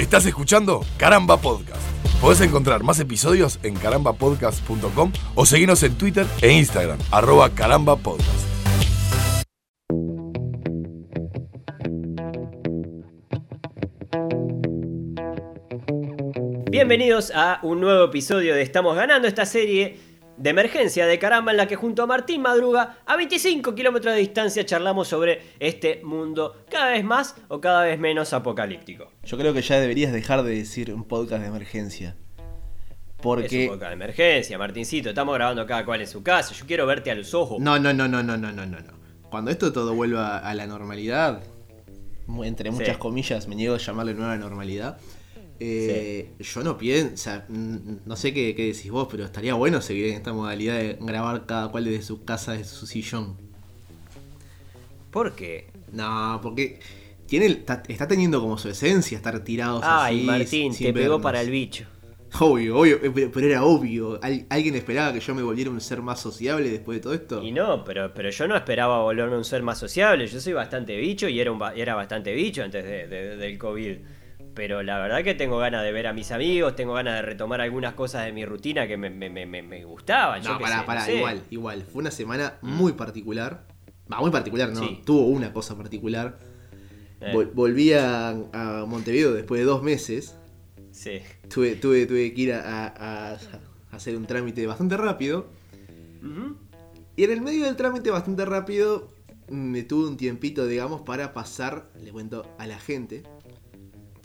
Estás escuchando Caramba Podcast. Podés encontrar más episodios en carambapodcast.com o seguirnos en Twitter e Instagram, arroba carambapodcast. Bienvenidos a un nuevo episodio de Estamos ganando esta serie de emergencia de caramba en la que junto a Martín Madruga a 25 kilómetros de distancia charlamos sobre este mundo cada vez más o cada vez menos apocalíptico. Yo creo que ya deberías dejar de decir un podcast de emergencia. Porque... Es un podcast de emergencia, Martincito. Estamos grabando cada cual en su casa. Yo quiero verte a los ojos. No, no, no, no, no, no, no, no. Cuando esto todo vuelva a la normalidad, entre muchas comillas, me niego a llamarle nueva normalidad. Eh, Yo no pienso, o sea, no sé qué, decís vos, pero estaría bueno seguir en esta modalidad de grabar cada cual desde su casa, desde su sillón. ¿Por qué? No, porque tiene, está, teniendo como su esencia estar tirados Ay, Martín, te pegó para el bicho. Obvio, obvio, eh, pero era obvio. ¿Alguien esperaba que yo me volviera un ser más sociable después de todo esto? Y no, pero, pero yo no esperaba volverme un ser más sociable. Yo soy bastante bicho y era, un, era bastante bicho antes del COVID pero la verdad que tengo ganas de ver a mis amigos, tengo ganas de retomar algunas cosas de mi rutina que me, me, me, me gustaban. No, pará, pará, igual, igual. Fue una semana mm. muy particular. Va, muy particular, no, tuvo una cosa particular. Eh. volví a, Montevideo después de dos meses. Sí. Tuve, tuve, tuve que ir a, hacer un trámite bastante rápido. Y en el medio del trámite bastante rápido me tuve un tiempito, digamos, para pasar, le cuento, a la gente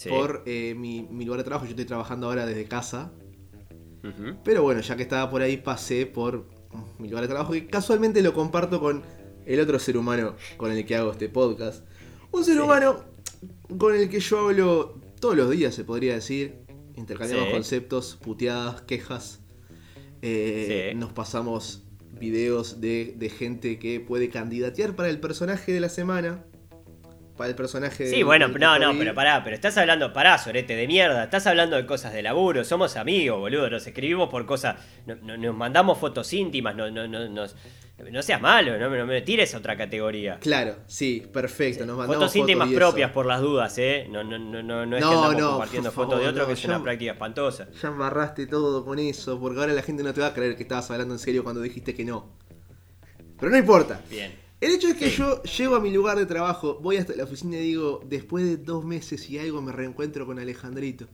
por eh, mi, lugar de trabajo. Yo estoy trabajando ahora desde casa. Pero bueno, ya que estaba por ahí, pasé por mi lugar de trabajo. Y casualmente lo comparto con el otro ser humano con el que hago este podcast. Un ser humano con el que yo hablo todos los días, se podría decir. Intercambiamos conceptos, puteadas, quejas. Eh, nos pasamos videos de, de gente que puede candidatear para el personaje de la semana para el personaje. Sí, bueno, no, no, pero pará, pero estás hablando, pará, sorete de mierda, estás hablando de cosas de laburo, somos amigos, boludo, nos escribimos por cosas, nos mandamos fotos íntimas, no, no, no, no seas malo, no, me tires a otra categoría. Claro, sí, perfecto, nos mandamos fotos íntimas propias por las dudas, ¿eh? No, no, no, no, no es que andamos compartiendo fotos de otro que es una práctica espantosa. Ya embarraste todo con eso, porque ahora la gente no te va a creer que estabas hablando en serio cuando dijiste que no. Pero no importa. Bien. El hecho es que yo llego a mi lugar de trabajo, voy hasta la oficina y digo, después de dos meses y algo me reencuentro con Alejandrito.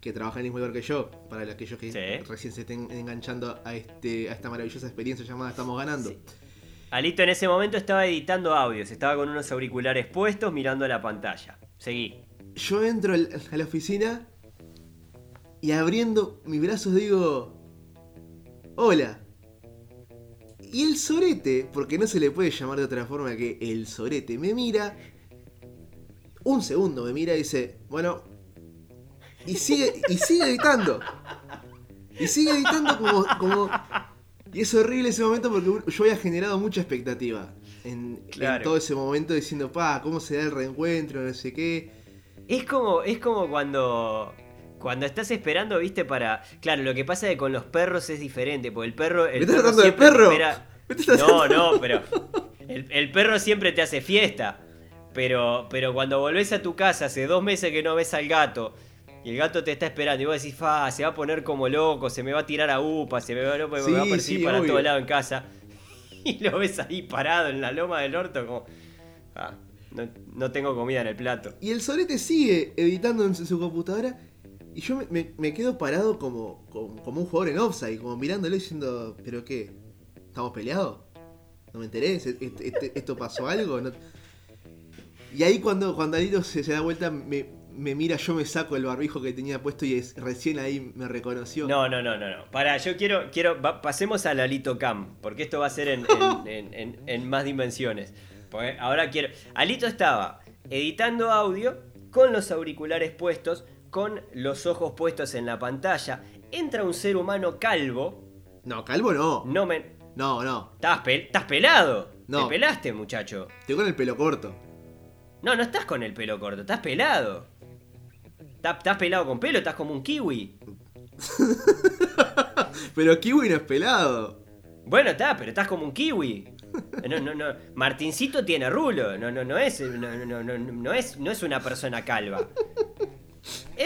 Que trabaja en el mismo lugar que yo, para aquellos que recién se estén enganchando a, este, a esta maravillosa experiencia llamada Estamos Ganando. Alito en ese momento estaba editando audios, estaba con unos auriculares puestos mirando la pantalla. Seguí. Yo entro a la oficina y abriendo mis brazos digo, hola. Y el sorete, porque no se le puede llamar de otra forma que el sorete, me mira. Un segundo me mira y dice, bueno. Y sigue, y sigue editando. Y sigue editando como, como. Y es horrible ese momento porque yo había generado mucha expectativa en, todo ese momento diciendo, pa, ¿cómo se da el reencuentro? No sé qué. Es como, es como cuando cuando estás esperando, viste, para. Claro, lo que pasa es que con los perros es diferente, porque el perro. El ¿Me estás tratando de perro? No, no, pero. El, perro siempre te hace fiesta. Pero, pero cuando volvés a tu casa hace dos meses que no ves al gato. Y el gato te está esperando y vos decís, fa, se va a poner como loco, se me va a tirar a upa, se me va, me va a perseguir para todo lado en casa. Y lo ves ahí parado en la loma del orto como... Ah, no, tengo comida en el plato. Y el solete sigue editando en su computadora y yo me, quedo parado como, como, un jugador en offside, como mirándolo diciendo, ¿pero qué? ¿Estamos peleados? ¿No me enteré? ¿Esto pasó algo? Y ahí cuando, cuando Alito se, da vuelta, me, mira, yo me saco el barbijo que tenía puesto y es, recién ahí me reconoció. No, no, no, no, no. Para, yo quiero, quiero, pasemos al Alito Cam, porque esto va a ser en, en más dimensiones. Porque ahora quiero. Alito estaba editando audio con los auriculares puestos con los ojos puestos en la pantalla. Entra un ser humano calvo. No, calvo no. No me. No, no. ¿Estás, estás pelado? No. Te pelaste, muchacho. Estoy con el pelo corto. No, no estás con el pelo corto, estás pelado. ¿Estás, pelado con pelo? ¿Estás como un kiwi? pero kiwi no es pelado. Bueno, está, pero estás como un kiwi. No, no, no. Martincito tiene rulo. No, no, no es. No, no, no, no es, no es una persona calva.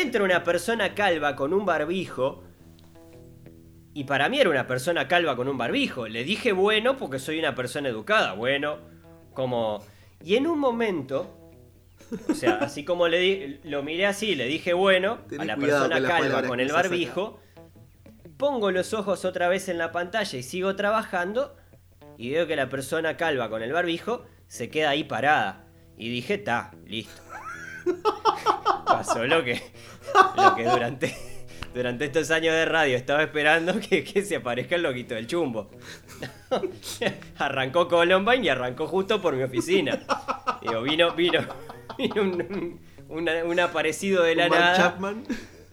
Entra una persona calva con un barbijo. Y para mí era una persona calva con un barbijo. Le dije bueno porque soy una persona educada. Bueno, como... Y en un momento, o sea, así como le di, lo miré así, le dije bueno a la persona calva con el barbijo, pongo los ojos otra vez en la pantalla y sigo trabajando y veo que la persona calva con el barbijo se queda ahí parada. Y dije, ta, listo. Pasó lo que, lo que durante, durante estos años de radio estaba esperando que, que se aparezca el loquito del chumbo. arrancó Columbine y arrancó justo por mi oficina. Digo, vino, vino, vino un, un- un aparecido de la nada. Chapman.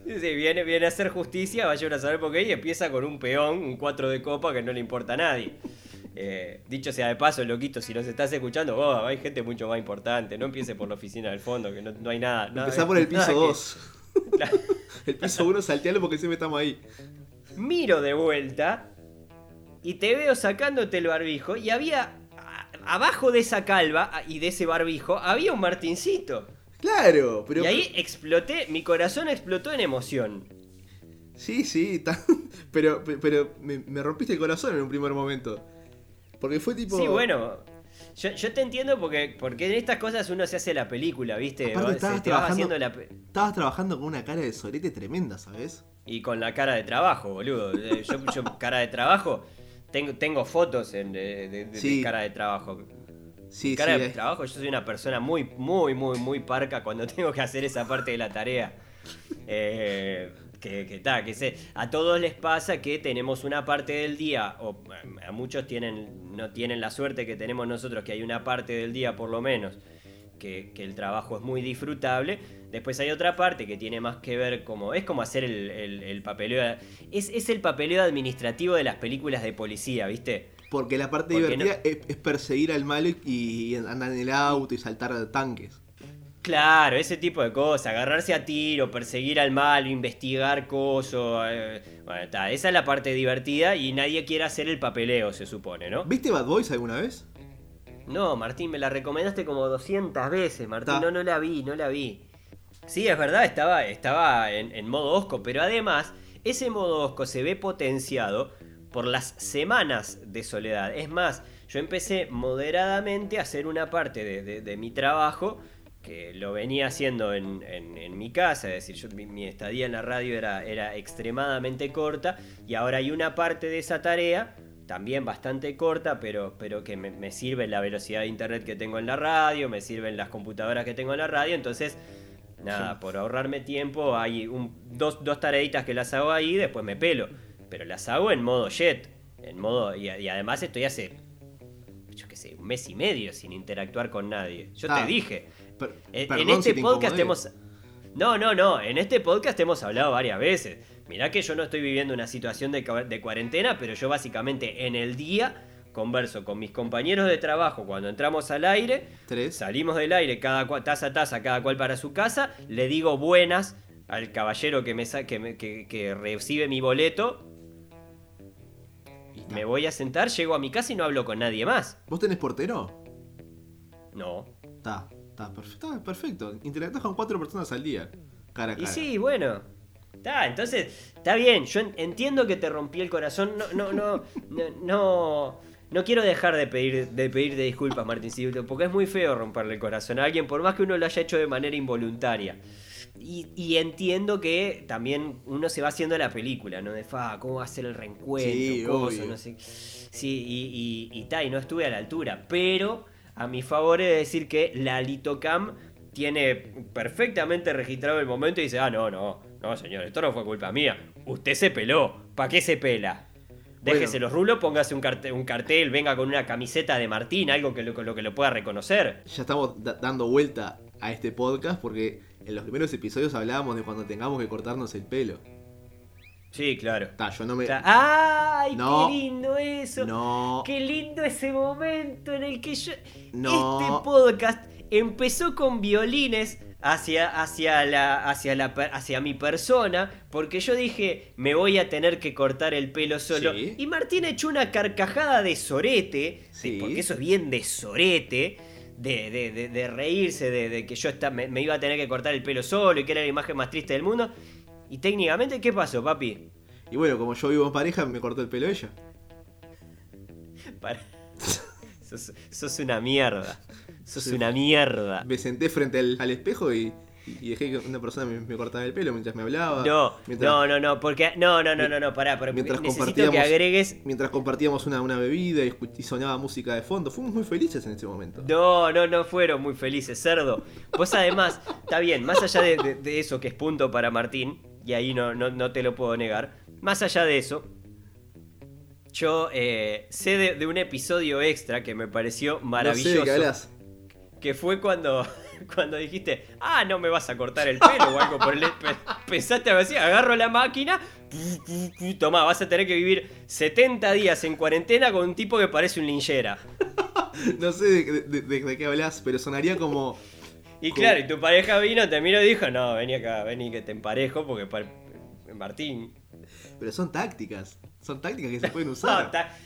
Sí, viene, viene a hacer justicia, vaya a saber por qué, y empieza con un peón, un 4 de copa que no le importa a nadie. Eh, dicho sea de paso, loquito, si nos estás escuchando, oh, hay gente mucho más importante. No empiece por la oficina del fondo, que no, no hay nada. nada Empezá por el piso que- 2. Claro. El piso 1 saltealo porque siempre estamos ahí. Miro de vuelta y te veo sacándote el barbijo, y había. Abajo de esa calva y de ese barbijo había un Martincito. Claro, pero. y ahí exploté, mi corazón explotó en emoción. Sí, sí, pero, pero me, me rompiste el corazón en un primer momento. Porque fue tipo. Sí, bueno. Yo, yo te entiendo porque, porque en estas cosas uno se hace la película, ¿viste? Aparte estabas se- te vas trabajando- haciendo la pe- Estabas trabajando con una cara de sorete tremenda, ¿sabes? Y con la cara de trabajo, boludo. Eh, Yo, yo cara de trabajo, tengo, tengo fotos en, de, de- de Sí. cara de trabajo. Sí, cara sí. de eh. trabajo, yo soy una persona muy, muy, muy, muy parca cuando tengo que hacer esa parte de la tarea. Eh, que, que, ta, que sé, a todos les pasa que tenemos una parte del día, o a muchos tienen, no tienen la suerte que tenemos nosotros, que hay una parte del día por lo menos, que, que el trabajo es muy disfrutable. Después hay otra parte que tiene más que ver como. Es como hacer el, el- el papeleo. Es, es el papeleo administrativo de las películas de policía, ¿viste? Porque la parte Porque divertida es, es perseguir al malo y, y andar en el auto y saltar tanques. Claro, ese tipo de cosas, agarrarse a tiro, perseguir al malo, investigar cosas. eh, bueno, esa es la parte divertida y nadie quiere hacer el papeleo, se supone, ¿no? ¿Viste Bad Boys alguna vez? No, Martín, me la recomendaste como 200 veces, Martín. Ta. No, no la vi, no la vi. Sí, es verdad, estaba, estaba en, en modo osco, pero además, ese modo osco se ve potenciado por las semanas de soledad. Es más, yo empecé moderadamente a hacer una parte de, de- de mi trabajo que lo venía haciendo en, en- en mi casa, es decir, yo- mi, mi estadía en la radio era, era extremadamente corta y ahora hay una parte de esa tarea también bastante corta, pero, pero que me, me sirve la velocidad de internet que tengo en la radio, me sirven las computadoras que tengo en la radio, entonces, nada, por ahorrarme tiempo hay un- dos, dos tareitas que las hago ahí, después me pelo, pero las hago en modo jet, en modo, y, y además estoy hace, yo qué sé, un mes y medio sin interactuar con nadie. Yo Ah, te dije, En, este si te podcast hemos... No, no, no, en este podcast hemos hablado varias veces. Mirá que yo no estoy viviendo una situación de, cuarentena, pero yo básicamente en el día converso con mis compañeros de trabajo cuando entramos al aire, Tres. salimos del aire, cada taza a taza, cada cual para su casa, le digo buenas al caballero que me, que, me- que- que recibe mi boleto, me voy a sentar, llego a mi casa y no hablo con nadie más. ¿Vos tenés portero? No. Está, está perfecto. Está perfecto. Interactúas con cuatro personas al día. Cara a Y cara. sí, bueno. Está, entonces, está bien, yo en- entiendo que te rompí el corazón, no, no, no, no, no, no quiero dejar de pedir, de pedirte disculpas, Martincito, porque es muy feo romperle el corazón a alguien, por más que uno lo haya hecho de manera involuntaria. Y, y entiendo que también uno se va haciendo la película, ¿no? De, fa, ¿cómo va a ser el reencuentro? Sí, Cosa, no sé. Sí, y, y, y ta, y no estuve a la altura. Pero a mi favor de decir que la Litocam tiene perfectamente registrado el momento y dice, ah, no, no, no, señor, esto no fue culpa mía. Usted se peló. ¿Para qué se pela? Déjese Bueno. los rulos, póngase un cartel, un cartel, venga con una camiseta de Martín, algo que lo, con lo que lo pueda reconocer. Ya estamos da- dando vuelta a este podcast porque en los primeros episodios hablábamos de cuando tengamos que cortarnos el pelo. Sí, claro. Está, yo no me. Ta- ¡Ay, No. qué lindo eso! No. Qué lindo ese momento en el que yo. No. Este podcast empezó con violines hacia, hacia, la, hacia, la, hacia mi persona, porque yo dije, me voy a tener que cortar el pelo solo. Sí. Y Martín echó una carcajada de sorete, Sí. porque eso es bien de sorete. de, de- de- de reírse, de, de que yo me iba a tener que cortar el pelo solo y que era la imagen más triste del mundo. Y técnicamente, ¿qué pasó, papi? Y bueno, como yo vivo en pareja, me cortó el pelo ella. Para- sos, sos una mierda. Sos una mierda. Me senté frente al, al espejo y, y dejé que una persona me, me cortaba el pelo mientras me hablaba. No, mientras, no, no, no, porque. No, no, no, no, no, pará, pará, Mientras necesito compartíamos- que agregues. Mientras compartíamos una, una bebida y, sonaba música de fondo. Fuimos muy felices en ese momento. No, no, no fueron muy felices, cerdo. Vos además, está bien, más allá de, de- de eso que es punto para Martín, y ahí no, no, no te lo puedo negar, más allá de eso, yo eh, sé de, de un episodio extra que me pareció No sé maravilloso. de qué hablas. que fue cuando, cuando dijiste, ah, no me vas a cortar el pelo o algo por el pe- Pensaste así, agarro la máquina, tomá, vas a tener que vivir 70 días en cuarentena con un tipo que parece un linchera. No sé de- de qué hablas, pero sonaría como. Y claro, y tu pareja vino, te miró y dijo, no, vení acá, vení que te emparejo porque pa- Martín. Pero son tácticas. Son tácticas que se pueden No, usar. tá-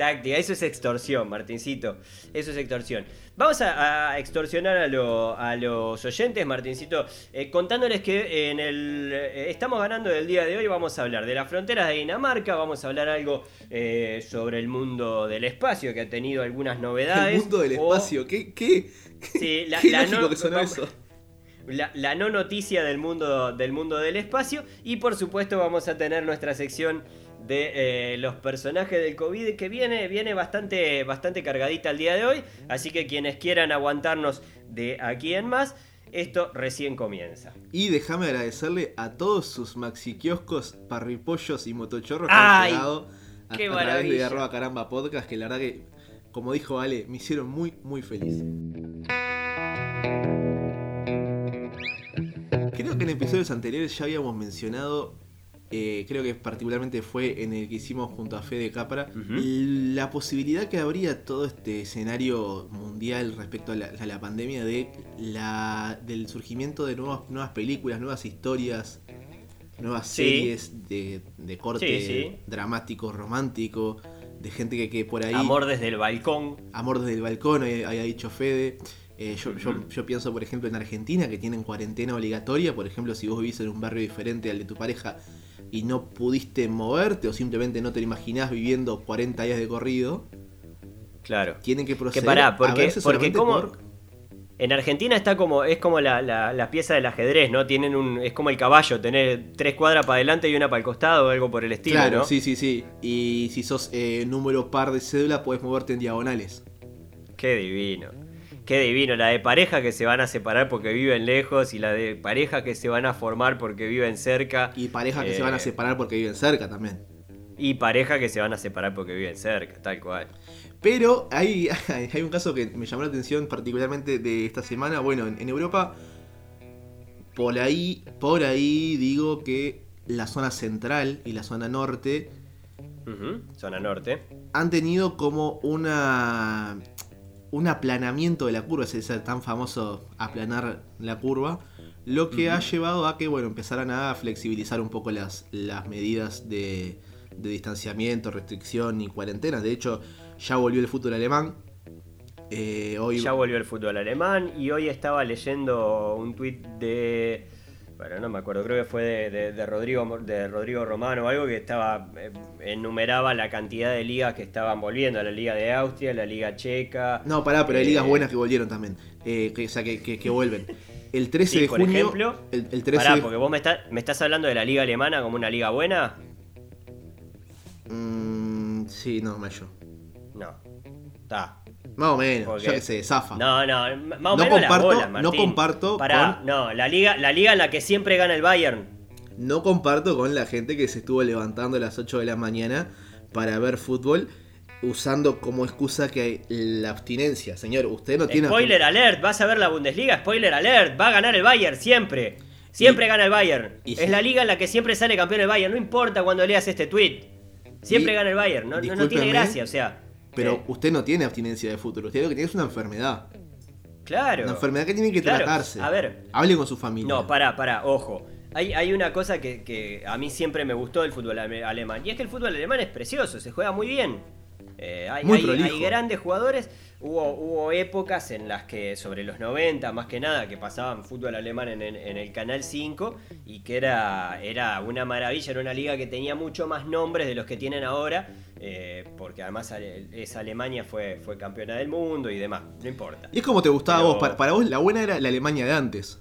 táctica, eso es extorsión, Martincito. Eso es extorsión. Vamos a, a extorsionar a, lo- a los oyentes, Martincito, eh, contándoles que en el eh, estamos ganando el día de hoy. Vamos a hablar de las fronteras de Dinamarca, vamos a hablar algo eh, sobre el mundo del espacio que ha tenido algunas novedades. el mundo del o- espacio. ¿Qué, qué, Sí, la- qué la no- que sonó vamos- eso? la, la no noticia del mundo, del mundo del espacio. Y por supuesto vamos a tener nuestra sección de eh, los personajes del COVID que viene, viene bastante, bastante cargadita el día de hoy. Así que quienes quieran aguantarnos de aquí en más, esto recién comienza. Y déjame agradecerle a todos sus maxi kioscos, parripollos y motochorros que han llegado a, ¡Qué a través de arroba caramba podcast, que la verdad que, como dijo Ale, me hicieron muy, muy feliz. Creo que en episodios anteriores ya habíamos mencionado, eh, creo que particularmente fue en el que hicimos junto a Fede Capra, la posibilidad que habría todo este escenario mundial respecto a la, a la pandemia de la, del surgimiento de nuevas, nuevas películas, nuevas historias, nuevas Sí. series de, de corte Sí, sí. dramático, romántico, de gente que, que por ahí... Amor desde el balcón. Amor desde el balcón, eh, había dicho Fede. Eh, yo, yo- yo pienso, por ejemplo, en Argentina, que tienen cuarentena obligatoria. Por ejemplo, si vos vivís en un barrio diferente al de tu pareja y no pudiste moverte o simplemente no te lo imaginás viviendo 40 días de corrido, Claro. tienen que proceder pará, a porque- porque como- por- En Argentina está como, es como la, la- la pieza del ajedrez, ¿no? Tienen un, es como el caballo, tener tres cuadras para adelante y una para el costado o algo por el estilo, Claro, ¿no? sí, sí, sí. Y si sos eh, número par de cédula, podés moverte en diagonales. Qué divino. Qué divino. La de pareja que se van a separar porque viven lejos y la de pareja que se van a formar porque viven cerca. Y parejas que Eh, se van a separar porque viven cerca también. Y pareja que se van a separar porque viven cerca, tal cual. Pero hay, hay un caso que me llamó la atención particularmente de esta semana. Bueno, en, en Europa, por ahí, por ahí digo que la zona central y la zona norte Zona norte. han tenido como una un aplanamiento de la curva, es ese tan famoso aplanar la curva, lo que ha llevado a que bueno empezaran a flexibilizar un poco las, las medidas de, de distanciamiento, restricción y cuarentena. De hecho, ya volvió el fútbol alemán. Eh, hoy Ya volvió el fútbol alemán y hoy estaba leyendo un tuit de. Bueno, no me acuerdo, creo que fue de, de- de Rodrigo, de Rodrigo Romano o algo que estaba. eh, enumeraba la cantidad de ligas que estaban volviendo: la Liga de Austria, la Liga Checa. No, pará, pero hay ligas eh, buenas que volvieron también. Eh, que, o sea, que, que- que vuelven. El 13 Sí, de por junio. ejemplo. el, el 13 Pará, de- porque vos me, estás me estás hablando de la Liga Alemana como una liga buena. Mm, sí, no, mayo. No. Está. Más o menos, ¿Por yo qué? que sé, zafa. No, no, más o No menos comparto- bolas, no comparto Pará, con- no, la liga, la liga en la que siempre gana el Bayern. No comparto con la gente que se estuvo levantando a las 8 de la mañana para ver fútbol usando como excusa que hay la abstinencia. Señor, usted no tiene Spoiler alert, vas a ver la Bundesliga, spoiler alert, va a ganar el Bayern siempre. Siempre Y- gana el Bayern. y es la liga en la que siempre sale campeón el Bayern, no importa cuando leas este tweet. Siempre Y- gana el Bayern, no, no- no tiene gracia, o sea. Pero usted no tiene abstinencia de fútbol, usted lo que tiene es una enfermedad. claro. Una enfermedad que tiene que Claro, tratarse. a ver. Hable con su familia. No, pará, pará, ojo. Hay, hay una cosa que, que a mí siempre me gustó del fútbol ale- alemán. Y es que el fútbol alemán es precioso, se juega muy bien. Eh, hay, Muy hay- prolijo. hay grandes jugadores. Hubo, hubo épocas en las que, sobre los 90 más que nada, que pasaban fútbol alemán en, el- en el Canal 5 y que era, era una maravilla, era una liga que tenía mucho más nombres de los que tienen ahora, eh, porque además esa Alemania fue, fue campeona del mundo y demás, no importa. Y es como te gustaba a Pero- vos. Para, para vos la buena era la Alemania de antes.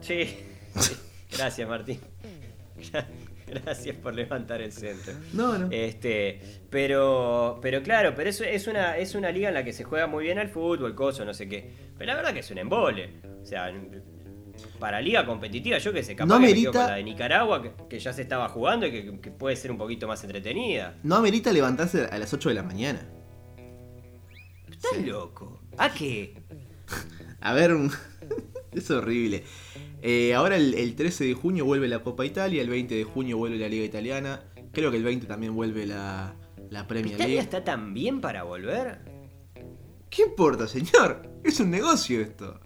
Sí, sí. gracias Martín. Gracias por levantar el centro. No, no. Este, pero, pero claro, pero eso es una, es una liga en la que se juega muy bien al fútbol, coso, no sé qué. Pero la verdad que es un embole. O sea, para liga competitiva, yo que sé, capaz No que me con la de Nicaragua, que, que ya se estaba jugando y que, que puede ser un poquito más entretenida. No amerita levantarse a las 8 de la mañana. Estás loco. ¿A qué? A ver, un- es horrible. Eh, ahora el, el 13 de junio vuelve la Copa Italia, el 20 de junio vuelve la Liga Italiana, creo que el 20 también vuelve la, la Premier ¿Italia League. está tan bien para volver? ¿Qué importa, señor? Es un negocio esto.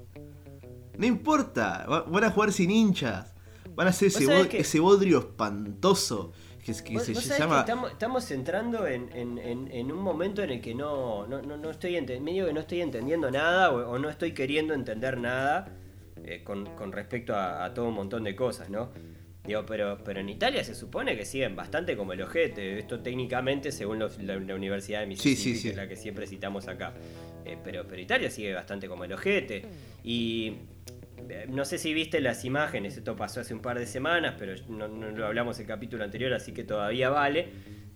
No importa, va- van a jugar sin hinchas, van a hacer ese, que- ese bodrio espantoso que, es- que Vos- se vos llama... que estamos, estamos entrando en, en- en- en un momento en el que no, no, no, no estoy ente- medio que no estoy entendiendo nada o, o no estoy queriendo entender nada eh, con, con respecto a, a todo un montón de cosas, ¿no? Digo, pero, pero en Italia se supone que siguen bastante como el ojete. Esto técnicamente según los- la, la Universidad de Mississippi, sí, sí. que es la que siempre citamos acá. Eh, pero, pero Italia sigue bastante como el ojete. Y eh, no sé si viste las imágenes, esto pasó hace un par de semanas, pero no, no lo hablamos el capítulo anterior, así que todavía vale,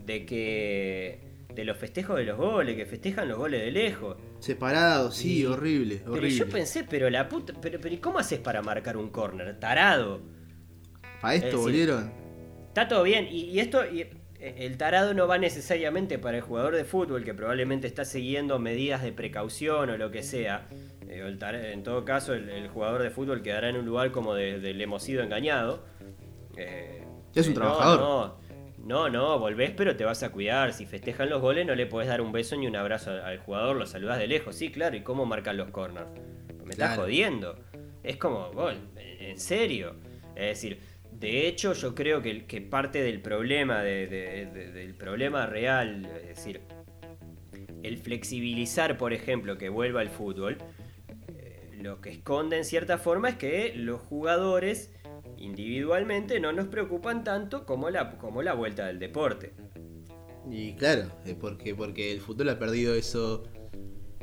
de que de los festejos de los goles, que festejan los goles de lejos. Separado, sí, Y- horrible, Pero yo pensé, pero la puta, pero, pero ¿y cómo haces para marcar un corner? Tarado. Para esto es decir, volvieron. Está todo bien, y, y esto, y, eh, el tarado no va necesariamente para el jugador de fútbol que probablemente está siguiendo medidas de precaución o lo que sea. En todo caso, el, el jugador de fútbol quedará en un lugar como de, del hemos sido engañado. Eh, Es un eh, no, trabajador. No, no, no, volvés, pero te vas a cuidar. Si festejan los goles, no le podés dar un beso ni un abrazo al, jugador, lo saludás de lejos. Sí, claro, ¿y cómo marcan los corners? Me estás jodiendo. Es como, gol, en serio. Es decir, de hecho, yo creo que, que parte del problema, de- de- de- del problema real, es decir, el flexibilizar, por ejemplo, que vuelva el fútbol, eh, lo que esconde en cierta forma es que los jugadores individualmente no nos preocupan tanto como la, como la vuelta del deporte. Y claro, porque, porque el fútbol ha perdido eso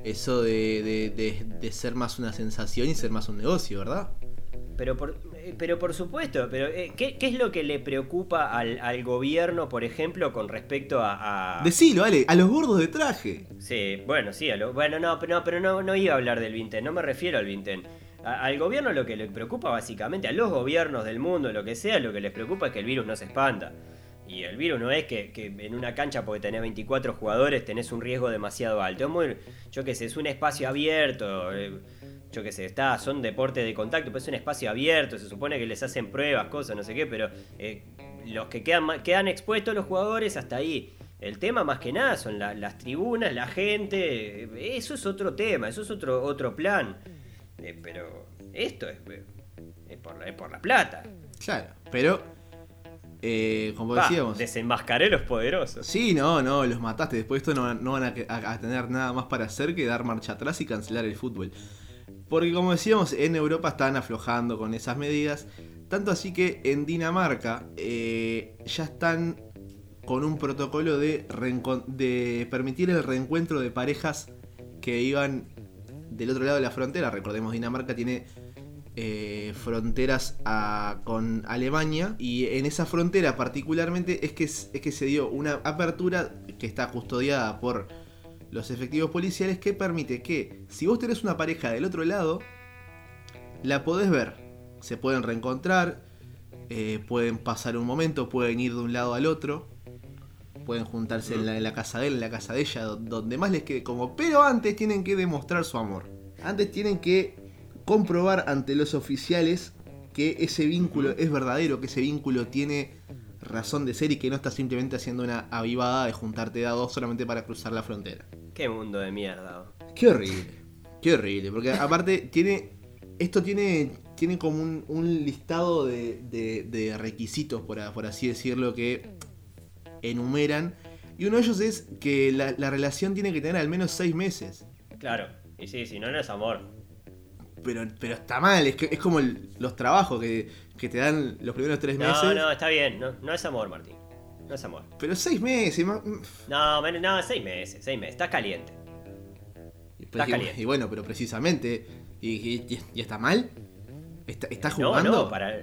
eso de, de- de- de ser más una sensación y ser más un negocio, ¿verdad? Pero por, eh, pero por supuesto, pero eh, ¿qué, qué es lo que le preocupa al, al gobierno, por ejemplo, con respecto a... a- Decilo, Ale, a los gordos de traje. Sí, bueno, sí, a lo- bueno, no, pero no, pero no, no iba a hablar del Vintén, no me refiero al Vintén. Al gobierno lo que le preocupa básicamente, a los gobiernos del mundo, lo que sea, lo que les preocupa es que el virus no se expanda. Y el virus no es que, en una cancha porque tenés 24 jugadores tenés un riesgo demasiado alto. Es muy, yo qué sé, es un espacio abierto. eh, yo qué sé, está, son deportes de contacto, pero es un espacio abierto, se supone que les hacen pruebas, cosas, no sé qué, pero eh, los que quedan, quedan expuestos los jugadores hasta ahí. El tema más que nada son la- las tribunas, la gente, eh, eso es otro tema, eso es otro, otro plan. Eh, pero esto es, eh, es por, la- es por la plata. Claro, pero eh, como Va, decíamos. desenmascaré los poderosos. Sí, no, no, los mataste. Después de esto no, no van a, a- a tener nada más para hacer que dar marcha atrás y cancelar el fútbol. Porque como decíamos, en Europa están aflojando con esas medidas. Tanto así que en Dinamarca eh, ya están con un protocolo de, de permitir el reencuentro de parejas que iban del otro lado de la frontera. Recordemos, Dinamarca tiene eh, fronteras a- con Alemania y en esa frontera particularmente es que, es que se dio una apertura que está custodiada por los efectivos policiales que permite que si vos tenés una pareja del otro lado, la podés ver, se pueden reencontrar, eh, pueden pasar un momento, pueden ir de un lado al otro, pueden juntarse en la, en la casa de él, en la casa de ella, do- donde más les quede como, pero antes tienen que demostrar su amor. Antes tienen que comprobar ante los oficiales que ese vínculo es verdadero, que ese vínculo tiene razón de ser y que no está simplemente haciendo una avivada de juntarte a dos solamente para cruzar la frontera. Qué mundo de mierda. Qué horrible, qué horrible, porque aparte tiene, esto tiene, tiene como un, un listado de, de- de requisitos, por así decirlo, que enumeran Y uno de ellos es que la, la relación tiene que tener al menos seis meses. Claro. Y sí, si no, no es amor. Pero, pero está mal, es, que, es como el- los trabajos que, que te dan los primeros tres meses. No, no, está bien. No, no es amor, Martín. No es amor. Pero seis meses, ma- No, men- no, seis meses, seis meses. Estás caliente. y, Está y- caliente. y bueno, pero precisamente. ¿Y, y- y está mal? ¿Está, está No, jugando? no, para.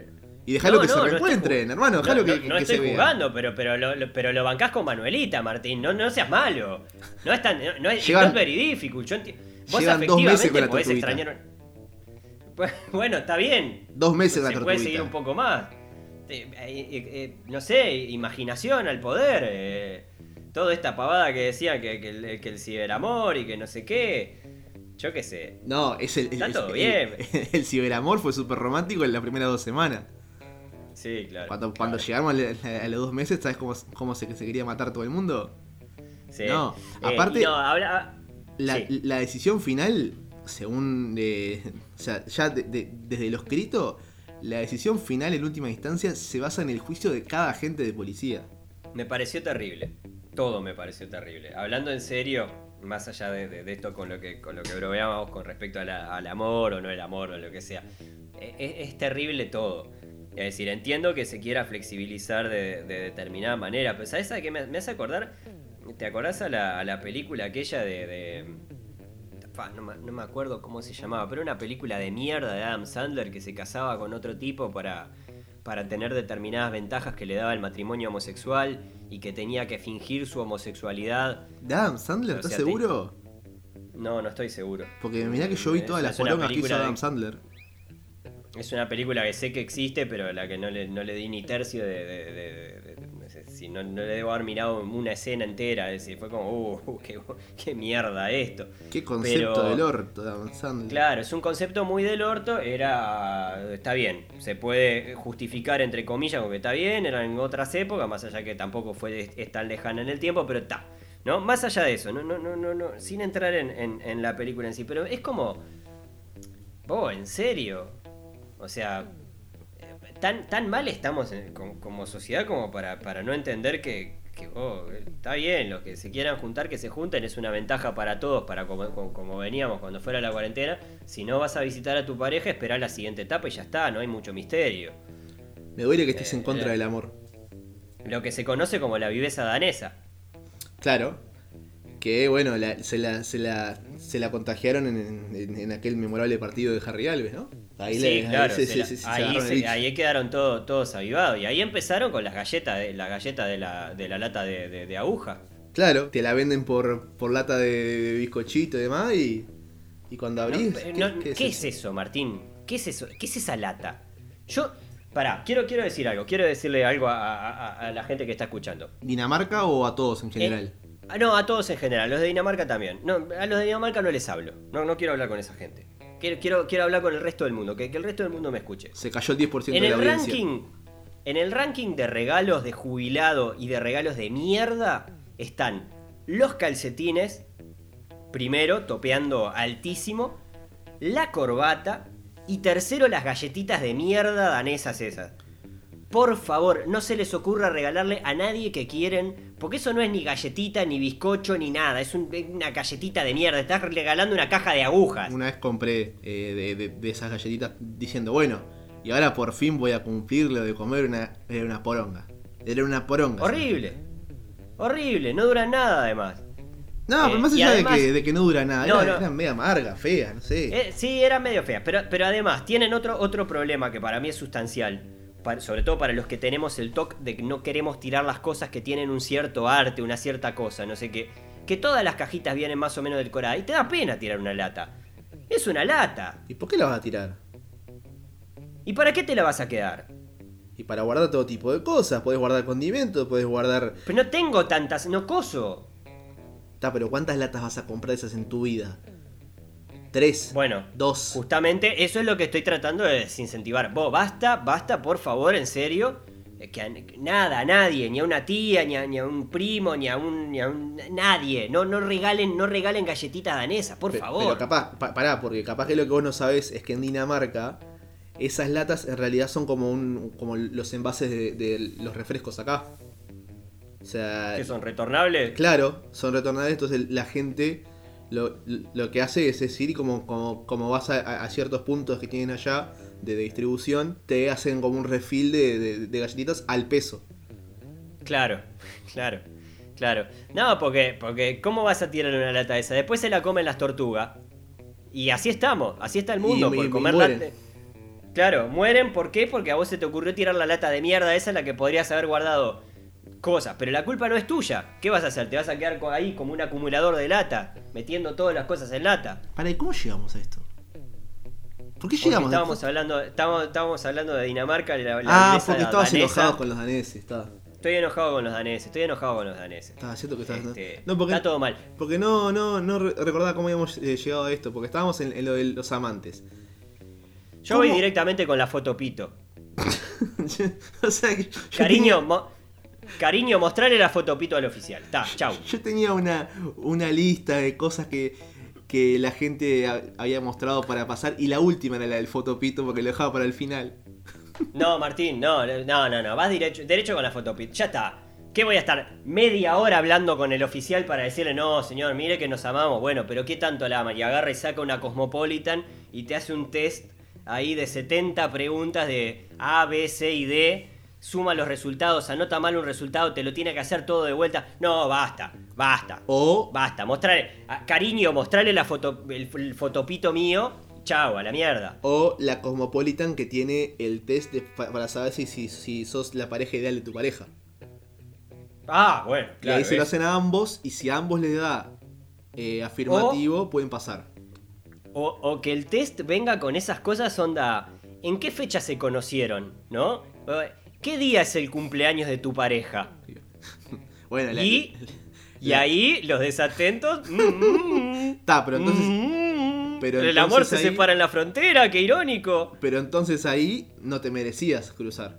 Y dejalo No, que no, se no reencuentren, jug- hermano, dejalo no, que, no, no que estoy se vea. jugando, pero, pero, lo, pero lo bancás con Manuelita, Martín. No, no seas malo. No es tan. No, no es Llevan- very difficult. Yo enti- Vos llevan dos meses con la podés tortuguita. extrañar. Bueno, está bien. Dos meses la Se puede tortuguita. seguir un poco más. Eh, eh, eh, no sé, imaginación al poder. eh, toda esta pavada que decían que, que el, que el ciberamor y que no sé qué. Yo qué sé. No, es el, Está el- todo el- bien. El, ciberamor fue súper romántico en las primeras dos semanas. Sí, claro. Cuando, cuando claro. llegamos a, los dos meses, ¿sabes cómo, cómo se, se quería matar todo el mundo? Sí. No, Eh, aparte- no, habla- La, sí. la decisión final, según. eh, o sea, ya de- de- desde lo escrito, la decisión final en última instancia se basa en el juicio de cada agente de policía. Me pareció terrible. Todo me pareció terrible. Hablando en serio, más allá de, de- de esto con lo que con lo que bromeábamos con respecto a la- al amor o no el amor o lo que sea. e- Es, es terrible todo. Es decir, entiendo que se quiera flexibilizar de, de determinada manera, pero ¿sabes a qué me, me hace acordar? ¿Te acordás a la, a la película aquella de... no, me, no me acuerdo cómo se llamaba, pero una película de mierda de Adam Sandler que se casaba con otro tipo para, para tener determinadas ventajas que le daba el matrimonio homosexual y que tenía que fingir su homosexualidad. ¿De Adam Sandler? O ¿Estás te- seguro? No, no estoy seguro. Porque mirá que yo vi todas las es porongas que hizo de- Adam Sandler. Es una película que sé que existe, pero a la que no le, no le di ni tercio de... de- si no, no le debo haber mirado una escena entera. Es decir, fue como, uh, qué, qué mierda esto. Qué concepto Pero- del orto Sandler. Claro, es un concepto muy del orto, era... está bien, se puede justificar entre comillas porque está bien, era en otras épocas, más allá que tampoco fue es tan lejana en el tiempo, pero está. ¿No? Más allá de eso, no, no, no, no, no, sin entrar en, en- en la película en sí, pero es como... Oh, ¿en serio? O sea, tan, tan mal estamos en- como, como sociedad como para, para no entender que, que, oh, está bien, los que se quieran juntar, que se junten, es una ventaja para todos, para como, como, como veníamos cuando fuera la cuarentena. Si no vas a visitar a tu pareja, espera la siguiente etapa y ya está, no hay mucho misterio. Me duele que estés en Eh, contra eh. del amor. Lo que se conoce como la viveza danesa. Claro. Que bueno, la- se, la, se, la, se la contagiaron en, en- en aquel memorable partido de Harry Alves, ¿no? Ahí sí, claro, ahí, quedaron todo- todos avivados. Y ahí empezaron con las galletas, de, la galleta de la, de la lata de, de- de aguja. Claro, te la venden por, por lata de, bizcochito y demás y, y cuando abrís... pero ¿qué, no, qué ¿Qué es es eso, Martín? ¿Qué es eso? ¿Qué es esa lata? Yo, pará, quiero, quiero decir algo. Quiero decirle algo a, a- a- a la gente que está escuchando. ¿Dinamarca o a todos en general? Ah, no, a todos en general. Los de Dinamarca también. No, a los de Dinamarca no les hablo. No, no quiero hablar con esa gente. Quiero, quiero, quiero hablar con el resto del mundo. Que, que el resto del mundo me escuche. Se cayó el 10% En de la audiencia. ranking. En el ranking de regalos de jubilado y de regalos de mierda están los calcetines, primero, topeando altísimo, la corbata y tercero las galletitas de mierda danesas esas. Por favor, no se les ocurra regalarle a nadie que quieren, porque eso no es ni galletita, ni bizcocho, ni nada, es un- una galletita de mierda, estás regalando una caja de agujas. Una vez compré eh, de, de- de esas galletitas diciendo, bueno, y ahora por fin voy a cumplir lo de comer una, era una poronga. Era una poronga. Horrible, horrible, no duran nada además. No, Eh, pero más y allá además- de, que, de que no dura nada, No, era, no. era media amarga, fea, no sé. Eh, sí, eran medio feas, pero, pero además tienen otro, otro problema que para mí es sustancial. Sobre todo para los que tenemos el toque de que no queremos tirar las cosas que tienen un cierto arte, una cierta cosa, no sé qué. Que todas las cajitas vienen más o menos decoradas y te da pena tirar una lata. Es una lata. ¿Y por qué la vas a tirar? ¿Y para qué te la vas a quedar? Y para guardar todo tipo de cosas, podés guardar condimentos, podés guardar... Pero no tengo tantas, no coso. Ta, pero ¿cuántas latas vas a comprar esas en tu vida? ¿Tres? Bueno, ¿Dos? Justamente eso es lo que estoy tratando de desincentivar. Vos, basta, basta, por favor, en serio. Eh, Que a- nada, a nadie, ni a una tía, ni a, ni a un primo, ni a un, ni a un- nadie. No, no regalen, no regalen galletitas danesas, por favor. Pero capaz, pa- pará, porque capaz que lo que vos no sabés es que en Dinamarca esas latas en realidad son como un como los envases de, de los refrescos acá. O sea, ¿Que son retornables? claro, son retornables, entonces la gente lo, lo que hace es decir, como, como, como vas a, a ciertos puntos que tienen allá de, distribución, te hacen como un refill de, de- de galletitas al peso. Claro, claro, claro. No, porque, porque ¿cómo vas a tirar una lata esa? Después se la comen las tortugas. Y así estamos, así está el mundo, Y- por y comer lata- Claro, mueren, ¿por qué? Porque a vos se te ocurrió tirar la lata de mierda esa la que podrías haber guardado cosas. Pero la culpa no es tuya. ¿Qué vas a hacer? ¿Te vas a quedar ahí como un acumulador de lata? Metiendo todas las cosas en lata. Para, ¿y cómo llegamos a esto? ¿Por qué Porque llegamos a estábamos esto? hablamos, estábamos, estábamos hablando de Dinamarca, la, la Ah, porque estabas danesa. enojado con los daneses, está. Estoy enojado con los daneses, estoy enojado con los daneses. Estaba cierto que estabas. Este, no, porque, Está todo mal. porque no, no, no re- recordaba cómo habíamos eh, llegado a esto, porque estábamos en, en lo de los amantes. Yo voy directamente con la foto pito. o sea que yo Cariño, tenía- cariño, mostrarle la foto pito al oficial. Ta, chau. Yo tenía una, una lista de cosas que, que la gente ha- había mostrado para pasar y la última era la del fotopito porque lo dejaba para el final. No, Martín, no, no, no, no. Vas derecho, derecho con la foto pito. Ya está. ¿Qué voy a estar media hora hablando con el oficial para decirle, no, señor, mire que nos amamos? Bueno, pero ¿qué tanto la ama? Y agarra y saca una Cosmopolitan y te hace un test ahí de 70 preguntas de A, B, C y D. Suma los resultados, anota mal un resultado, te lo tiene que hacer todo de vuelta. No, basta, basta. O, Basta, mostrarle. Cariño, mostrarle la foto, el, el fotopito mío. Chao, a la mierda. o la Cosmopolitan que tiene el test de- pa- para saber si, si, si sos la pareja ideal de tu pareja. Ah, bueno, y claro. ahí se lo hacen a ambos y si a ambos les da eh, afirmativo pueden pasar. O, o que el test venga con esas cosas onda. ¿En qué fecha se conocieron? ¿No? ¿Qué día es el cumpleaños de tu pareja? Bueno, la- Y, y ahí los desatentos. mm, mm, Está, pero entonces, mm, pero el amor se ahí- separa en la frontera, qué irónico. pero entonces ahí no te merecías cruzar.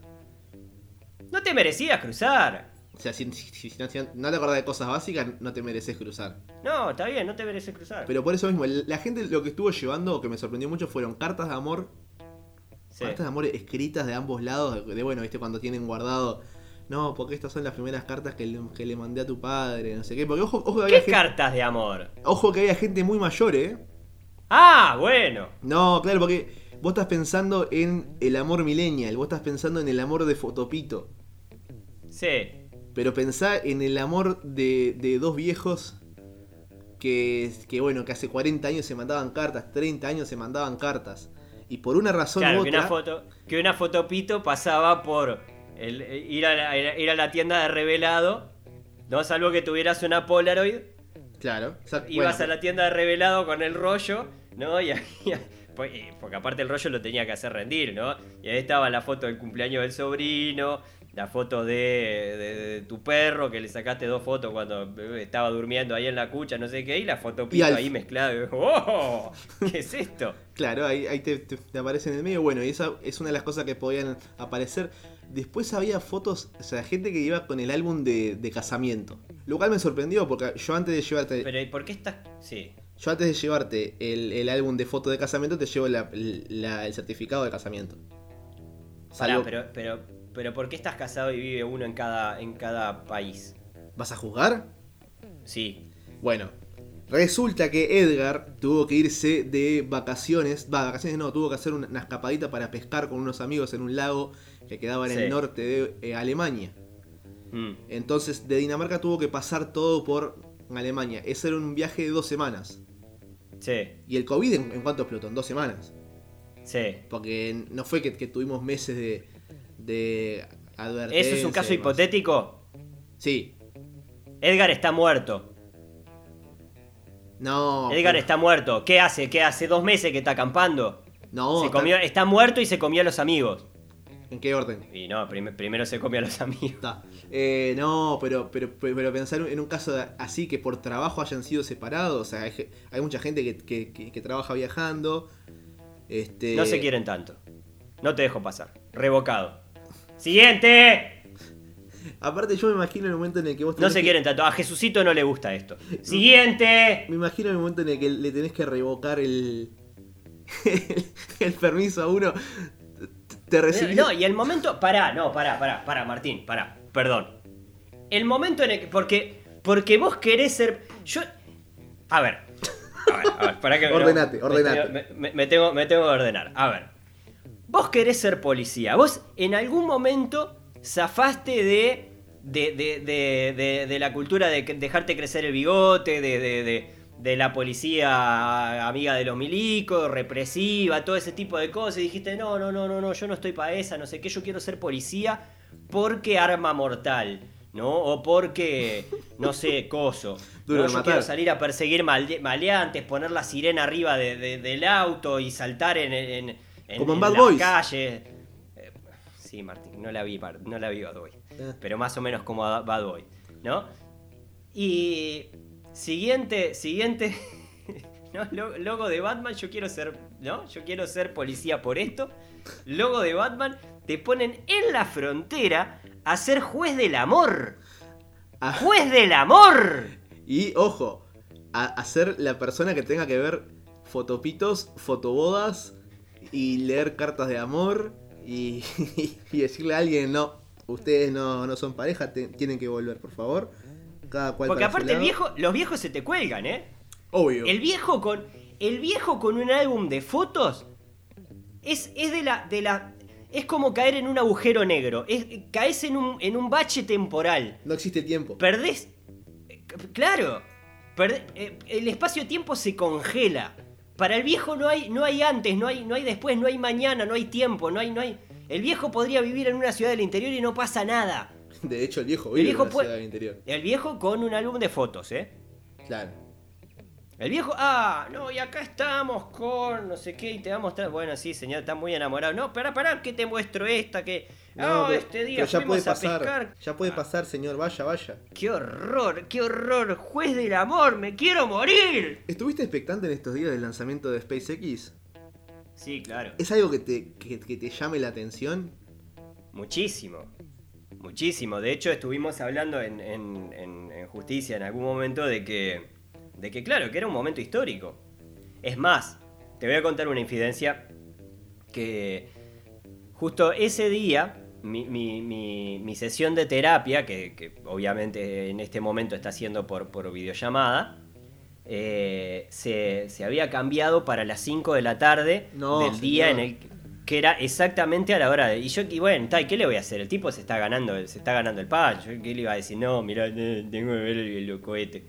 No te merecías cruzar. O sea, si, si- si no, si no te acordás de cosas básicas, no te mereces cruzar. No, está bien, no te mereces cruzar. Pero por eso mismo, la gente lo que estuvo llevando, que me sorprendió mucho, fueron cartas de amor. Sí. Cartas de amor escritas de ambos lados. De, bueno, viste, cuando tienen guardado. No, porque estas son las primeras cartas que le, que le mandé a tu padre, no sé qué. Porque ojo, ojo, que ¿Qué había gente, cartas de amor? ojo que había gente muy mayor, ¿eh? Ah, bueno. No, claro, porque vos estás pensando en el amor millennial, vos estás pensando en el amor de Fotopito. Sí. Pero pensá en el amor de, de dos viejos que, que, bueno, que hace 40 años se mandaban cartas, 30 años se mandaban cartas. Y por una razón Claro, u que una foto, que una fotopito pasaba por el, eh, ir, a la, ir a la tienda de revelado, no salvo que tuvieras una Polaroid, Claro, ibas bueno, a la tienda de revelado con el rollo, ¿no? Y, ahí- pues, y- porque aparte el rollo lo tenía que hacer rendir, ¿no? Y ahí estaba la foto del cumpleaños del sobrino, la foto de, de- de tu perro, que le sacaste dos fotos cuando eh, estaba durmiendo ahí en la cucha, no sé qué, y la fotopito Y al- ahí mezclada. ¡Oh! ¿Qué es esto? Claro, ahí, ahí te, te- te aparece en el medio. Bueno, y esa es una de las cosas que podían aparecer. Después había fotos, o sea, gente que iba con el álbum de, de casamiento. Lo cual me sorprendió porque yo antes de llevarte, Pero ¿y por qué estás...? Sí. yo antes de llevarte el, el álbum de fotos de casamiento, te llevo la- la- el certificado de casamiento. Pará, Salvo- pero, pero, pero ¿por qué estás casado y vive uno en cada, en cada país? ¿Vas a juzgar? Sí. Bueno, resulta que Edgar tuvo que irse de vacaciones. Va, vacaciones no, tuvo que hacer una, escapadita para pescar con unos amigos en un lago que quedaba en Sí. el norte de eh, Alemania. Mm. Entonces, de Dinamarca tuvo que pasar todo por Alemania. Ese era un viaje de dos semanas. Sí, ¿Y el COVID en, en cuánto explotó? En dos semanas. sí. Porque no fue que, que tuvimos meses de, de advertencia. ¿Eso es un caso hipotético? Sí. Edgar está muerto. No. Edgar pero- está muerto. ¿Qué hace? ¿Qué hace? ¿Dos meses que está acampando? No, se está- comió, está muerto y se comió a los amigos. ¿En qué orden? Y no, prim- primero se comió a los amigos. Eh, no, pero, pero, pero, pero pensar en un caso así que por trabajo hayan sido separados. O sea, hay, hay mucha gente que, que- que- que trabaja viajando. Este, No se quieren tanto. No te dejo pasar. Revocado. ¡Siguiente! Aparte, yo me imagino el momento en el que vos No se que- quieren tanto. A Jesucito no le gusta esto. ¡Siguiente! Me imagino el momento en el que le tenés que revocar el, el, permiso a uno. Te recibís. No, y el momento. Pará, no, pará, pará, pará, Martín, pará. Perdón. el momento en el que. Porque, porque vos querés ser. Yo. A ver. A ver, a ver, para que Ordenate, me- ordenate. Me tengo, me tengo que ordenar. A ver. Vos querés ser policía. Vos en algún momento zafaste de. De, de, de, la cultura de dejarte crecer el bigote, de, la policía amiga de los milicos, represiva, todo ese tipo de cosas. Y dijiste, no, no, no, no, no, yo no estoy para esa, no sé qué, yo quiero ser policía porque arma mortal, ¿no? O porque, no sé, coso. Duro ¿no? Yo matar. quiero salir a perseguir malde- maleantes, poner la sirena arriba de- de- del auto y saltar en, en, en- Como en en Bad las Boys. calles. Eh, Sí, Martín, no la vi, no la vi Bad Boy. Ah. Pero más o menos como a- Bad Boy, ¿no? Y siguiente, siguiente, ¿no? Lo- Logo de Batman, yo quiero ser, ¿no? Yo quiero ser policía por esto. Logo de Batman, te ponen en la frontera a ser juez del amor. Ah, ¡Juez del amor! y ojo, a, a ser la persona que tenga que ver fotopitos, fotobodas y leer cartas de amor y, y decirle a alguien, no, ustedes no, no son pareja, te- tienen que volver, por favor. Cada cual Porque aparte el viejo, los viejos se te cuelgan, ¿eh? Obvio. El viejo con. El viejo con un álbum de fotos. Es, es de la. de la. Es como caer en un agujero negro. Es, caes en un, en un bache temporal. No existe tiempo. Perdés. Claro. perdés- eh, el espacio-tiempo se congela. Para el viejo no hay, no hay antes, no hay, no hay después, no hay mañana, no hay tiempo, no hay, no hay. El viejo podría vivir en una ciudad del interior y no pasa nada. De hecho, el viejo El vive viejo en puede- ciudad del interior. El viejo con un álbum de fotos, ¿eh? Claro. El viejo, ah, no, y acá estamos con no sé qué, y te va a mostrar. Bueno, sí, señor, está muy enamorado. No, pará, pará, que te muestro esta, que. No, este día ya fuimos puede a pasar. pescar. Ya puede Ah, pasar, señor, vaya, vaya. ¡Qué horror, qué horror! ¡Juez del amor, me quiero morir! ¿Estuviste expectante en estos días del lanzamiento de SpaceX? Sí, claro. ¿Es algo que te, que, que te llame la atención? Muchísimo. Muchísimo. De hecho, estuvimos hablando en, en- en- en justicia en algún momento de que. de que, claro, que era un momento histórico. Es más, te voy a contar una infidencia que. justo ese día. Mi, mi- mi- mi sesión de terapia, que, que obviamente en este momento está haciendo por, por videollamada, eh, se, se había cambiado para las 5 de la tarde No, del día en el que era exactamente a la hora de. Y yo, y bueno, tal, ¿qué le voy a hacer? El tipo se está ganando, se está ganando el pan. Yo, ¿qué le iba a decir? No, mirá, tengo que ver el, el cohete.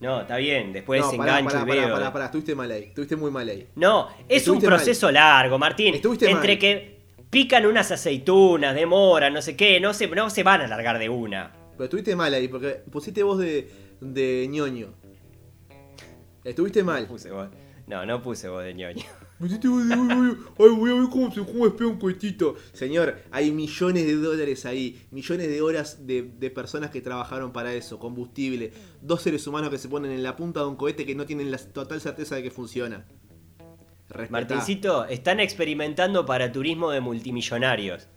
No, está bien, después no, pará, engancho pará, y pará, veo. pará, pará, estuviste mal ahí, estuviste muy mal ahí. No, es un Estuviste mal. proceso largo, Martín. Estuviste Entre mal. que pican unas aceitunas, demoran, no sé qué, no se, no se van a largar de una. Pero estuviste mal ahí, porque pusiste voz de, de ñoño. Estuviste mal. Puse voz- No, no puse voz de ñoño. Pusiste voz de, "Uy, uy, ay, voy a ver cómo se cómo despega un cohetito. Señor, hay millones de dólares ahí, millones de horas de, de personas que trabajaron para eso, combustible, dos seres humanos que se ponen en la punta de un cohete que no tienen la total certeza de que funciona. Martincito, están experimentando para turismo de multimillonarios.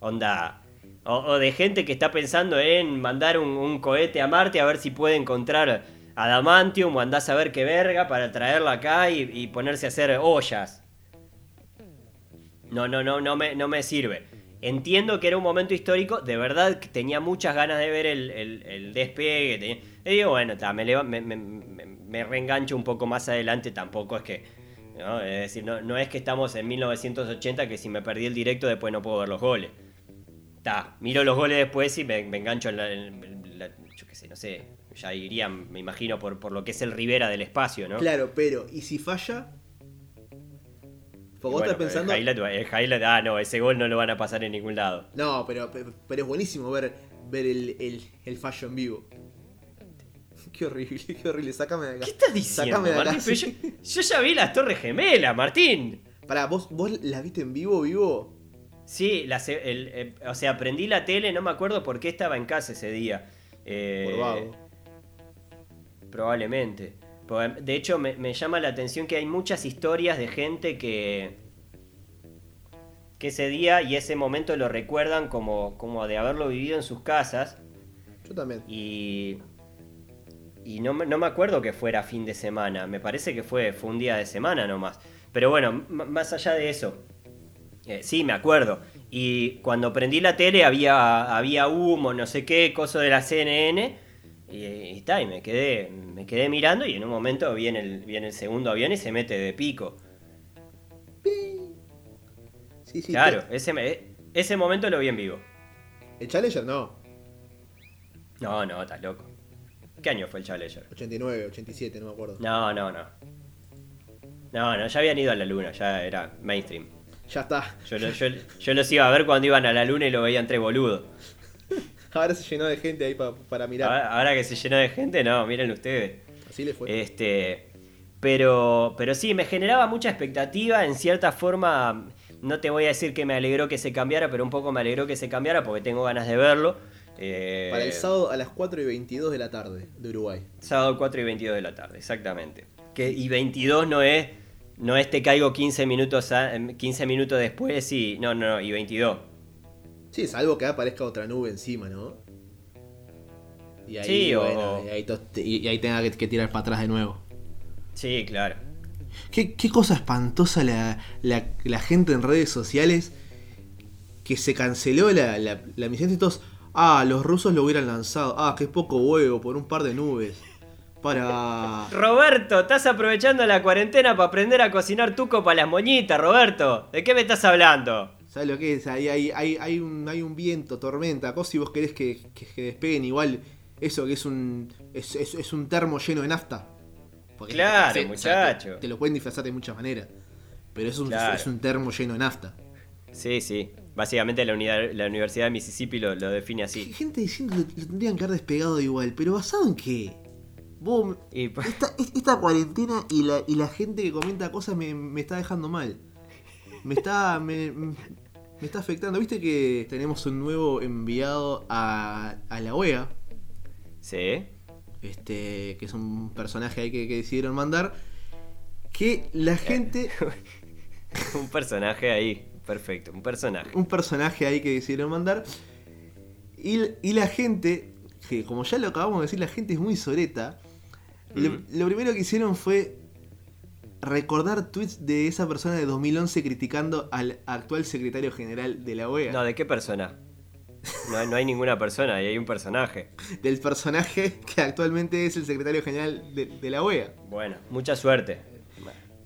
Onda. O, de gente que está pensando en mandar un, cohete a Marte a ver si puede encontrar adamantium o andás a ver qué verga para traerlo acá y, ponerse a hacer ollas. No, no, no, no me, no me sirve. Entiendo que era un momento histórico, de verdad que tenía muchas ganas de ver el, despegue. y digo, bueno, me- me reengancho un poco más adelante, tampoco es que... ¿no? Es decir, no, no es que estamos en 1980 que si me perdí el directo después no puedo ver los goles. Ta, miro los goles después y me, me engancho en la, en la- Yo qué sé, no sé. Ya iría, me imagino, por, por lo que es el Rivera del espacio, ¿no? Claro, pero, ¿y si falla? Porque vos Bueno, estás pensando. El highlight, el highlight- ah, no, ese gol no lo van a pasar en ningún lado. No, pero, pero, pero es buenísimo ver, ver el, el, el fallo en vivo. Qué horrible, qué horrible. Sácame de acá. ¿Qué estás diciendo, Sácame de acá. Martín? Pero yo, yo ya vi las Torres Gemelas, Martín. Pará, ¿vos, ¿vos la viste en vivo, vivo? Sí, la se- el- el- o sea, prendí la tele, no me acuerdo por qué estaba en casa ese día. Eh, Por vago. Probablemente. De hecho, me, me llama la atención que hay muchas historias de gente que. que ese día y ese momento lo recuerdan como, como de haberlo vivido en sus casas. Yo también. Y. Y no, me- no me acuerdo que fuera fin de semana. Me parece que fue, fue un día de semana nomás. Pero bueno, más allá de eso. eh, sí, me acuerdo. Y cuando prendí la tele había, había humo, no sé qué, coso de la CNN. Y, y, está, y me quedé, me quedé mirando y en un momento viene el, viene el segundo avión y se mete de pico. Sí, sí. Claro, te- ese, ese momento lo vi en vivo. El Challenger no. No, no, estás loco. ¿Qué año fue el Challenger? 89, 87, no me acuerdo. No, no, no. No, no, ya habían ido a la luna, ya era mainstream. Ya está. Yo, lo- yo, yo los iba a ver cuando iban a la luna y lo veían tres boludos. Ahora se llenó de gente ahí pa- para mirar. Ahora, ahora que se llenó de gente, no, miren ustedes. Así le fue. Este, pero, pero sí, me generaba mucha expectativa. En cierta forma, no te voy a decir que me alegró que se cambiara, pero un poco me alegró que se cambiara porque tengo ganas de verlo. Eh, Para el sábado a las 4 y 22 de la tarde de Uruguay. Sábado 4 y 22 de la tarde, exactamente. Que, y 22 no es, no es te caigo 15 minutos, a- 15 minutos después y... No, no, no, y 22. Sí, salvo que aparezca otra nube encima, ¿no? Y ahí, Sí, o- bueno, y ahí, y- ahí tenga que, que tirar para atrás de nuevo. Sí, claro. ¿Qué, qué cosa espantosa la, la- la gente en redes sociales que se canceló la, la, la misión y todos, ah, los rusos lo hubieran lanzado, ah, qué poco huevo por un par de nubes. Para... Roberto, estás aprovechando la cuarentena para aprender a cocinar tuco para las moñitas, Roberto. ¿De qué me estás hablando? ¿Sabes lo que es? Hay, hay, hay, hay un, hay un viento, tormenta, cosa si vos querés que, que- que despeguen igual eso que es un, es, es- es un termo lleno de nafta. Porque Claro, te- muchacho. te, te lo pueden disfrazar de muchas maneras. Pero es un, Claro. es un termo lleno de nafta. Sí, sí. Básicamente la, unidad- la Universidad de Mississippi lo, lo define Hay así. gente diciendo que lo tendrían que haber despegado igual, pero ¿basado en qué? Vos, Y, pues, esta, esta cuarentena y la, y la gente que comenta cosas me, me está dejando mal. Me está. Me, me está afectando. Viste que tenemos un nuevo enviado a, a la OEA. sí. Este. que es un personaje ahí que, que decidieron mandar. Que la gente. un personaje ahí. Perfecto, un personaje. un personaje ahí que decidieron mandar. Y, y la gente, que como ya lo acabamos de decir, la gente es muy soreta. Lo, Mm. lo primero que hicieron fue recordar tweets de esa persona de 2011 criticando al actual secretario general de la OEA. No, ¿de qué persona? No, hay- no hay ninguna persona, y hay un personaje. Del personaje que actualmente es el secretario general de, de la OEA. Bueno, mucha suerte.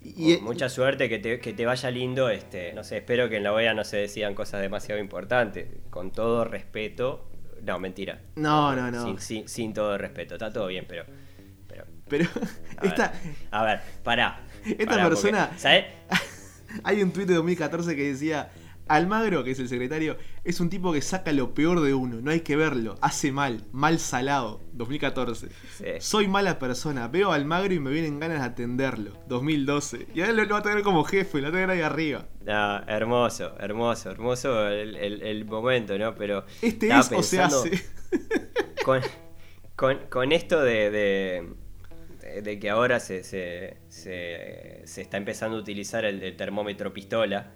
Y, Oh, mucha suerte, que te, que te vaya lindo. Este, no sé, espero que en la OEA no se decidan cosas demasiado importantes. Con todo respeto. No, mentira. No, no, no. Sin, sin- sin todo respeto. Está todo bien, pero. Pero. Pero A esta, ver, a ver, pará. Esta Pará, persona- porque, ¿sabes? Hay un tuit de 2014 que decía, Almagro, que es el secretario, es un tipo que saca lo peor de uno, no hay que verlo, hace mal, mal salado, 2014. Sí. Soy mala persona, veo a Almagro y me vienen ganas de atenderlo, 2012. Y ahora lo, lo va a tener como jefe, lo va a tener ahí arriba. No, hermoso, hermoso, hermoso el, el- el momento, ¿no? Pero. Este es o se pensando hace. Con, con, con esto de, de, de- de que ahora se, se, se- se está empezando a utilizar el, el termómetro pistola,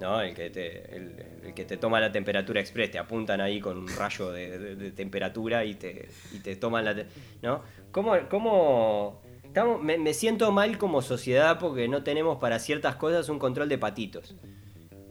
¿no? El que, te, el, el que te toma la temperatura express, te apuntan ahí con un rayo de, de- de temperatura y te, y te toman la... te- ¿No? ¿Cómo, cómo estamos, me, me siento mal como sociedad porque no tenemos para ciertas cosas un control de patitos?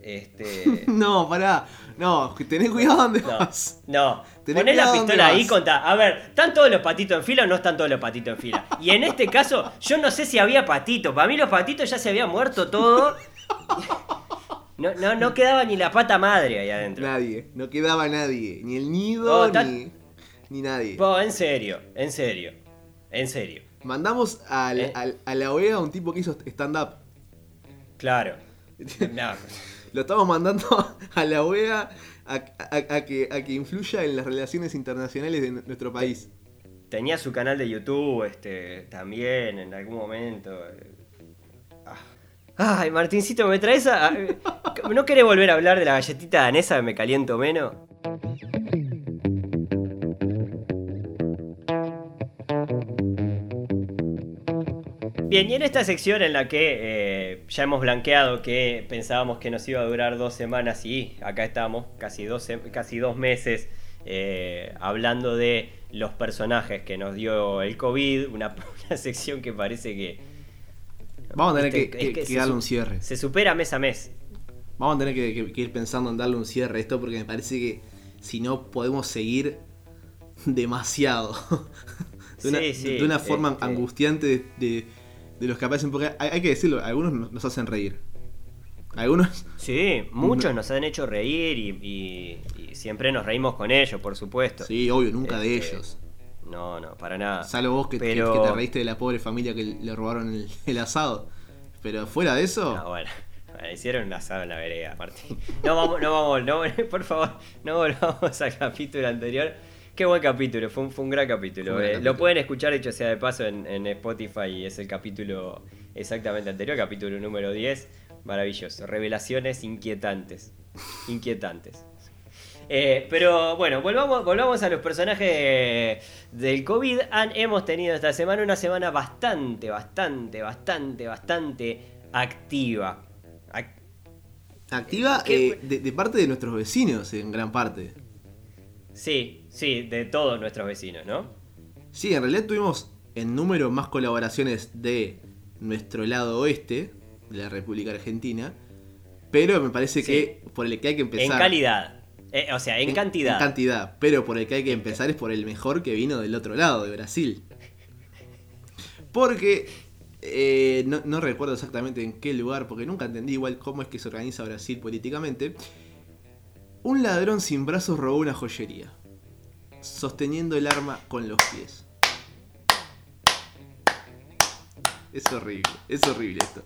Este... No, pará, no, tenés cuidado donde No, vas. no. Tenés Poné la pistola ahí y contá. A ver, ¿están todos los patitos en fila o no están todos los patitos en fila? Y en este caso, yo no sé si había patitos. Para mí los patitos ya se había muerto todo. No, no, no quedaba ni la pata madre ahí adentro. Nadie, no quedaba nadie, ni el nido, Oh, ni, ni nadie. En serio, en serio, en serio. Mandamos al- ¿Eh? al- a la OEA a un tipo que hizo stand-up. Claro. No, Lo estamos mandando a la OEA a, a- a que, a que influya en las relaciones internacionales de nuestro país. tenía su canal de YouTube este, también en algún momento. eh. Ah. Ay, Martincito, ¿me traes a... ¿No querés volver a hablar de la galletita danesa me caliento menos? Bien, y en esta sección en la que eh, ya hemos blanqueado que pensábamos que nos iba a durar dos semanas y acá estamos, casi dos, casi dos meses, eh, hablando de los personajes que nos dio el COVID, una sección que parece que Vamos a tener Viste, que, es que- que que se darle un cierre. se supera mes a mes. vamos a tener que, que ir pensando en darle un cierre a esto porque me parece que si no podemos seguir demasiado. de una, Sí, sí, de una forma este- angustiante de, de- de los que aparecen. Porque hay, hay que decirlo, algunos nos- hacen reír. Algunos. Sí, muchos nos han hecho reír y, y- y siempre nos reímos con ellos, por supuesto. Sí, obvio, nunca de Este, ellos. No, no, para nada. Salvo vos que, que- Pero- que te reíste de la pobre familia que le robaron el, el asado. Pero fuera de eso. No, bueno, bueno, hicieron un asado en la vereda, Martín. No vamos, no vamos, no, por favor, no volvamos al capítulo anterior. Qué buen capítulo, fue un, fue un gran capítulo. Fue un gran eh. capítulo. Lo pueden escuchar, hecho sea de paso, en, en Spotify y es el capítulo exactamente anterior, capítulo número 10. Maravilloso. Revelaciones inquietantes. Inquietantes. Eh, pero bueno, volvamos, volvamos a los personajes del COVID. Han, hemos tenido esta semana una semana bastante, bastante, bastante, bastante activa. Ac- Activa ¿Qué- eh, de, de parte de nuestros vecinos en gran parte. sí, sí, de todos nuestros vecinos, ¿no? Sí, en realidad tuvimos en número más colaboraciones de nuestro lado oeste, de la República Argentina. Pero me parece Sí. que por el que hay que empezar. En calidad. Eh, o sea, en, cantidad. En cantidad. Pero por el que hay que empezar es por el mejor que vino del otro lado, de Brasil. Porque eh, no, no recuerdo exactamente en qué lugar, porque nunca entendí igual cómo es que se organiza Brasil políticamente. Un ladrón sin brazos robó una joyería, sosteniendo el arma con los pies. Es horrible, es horrible esto.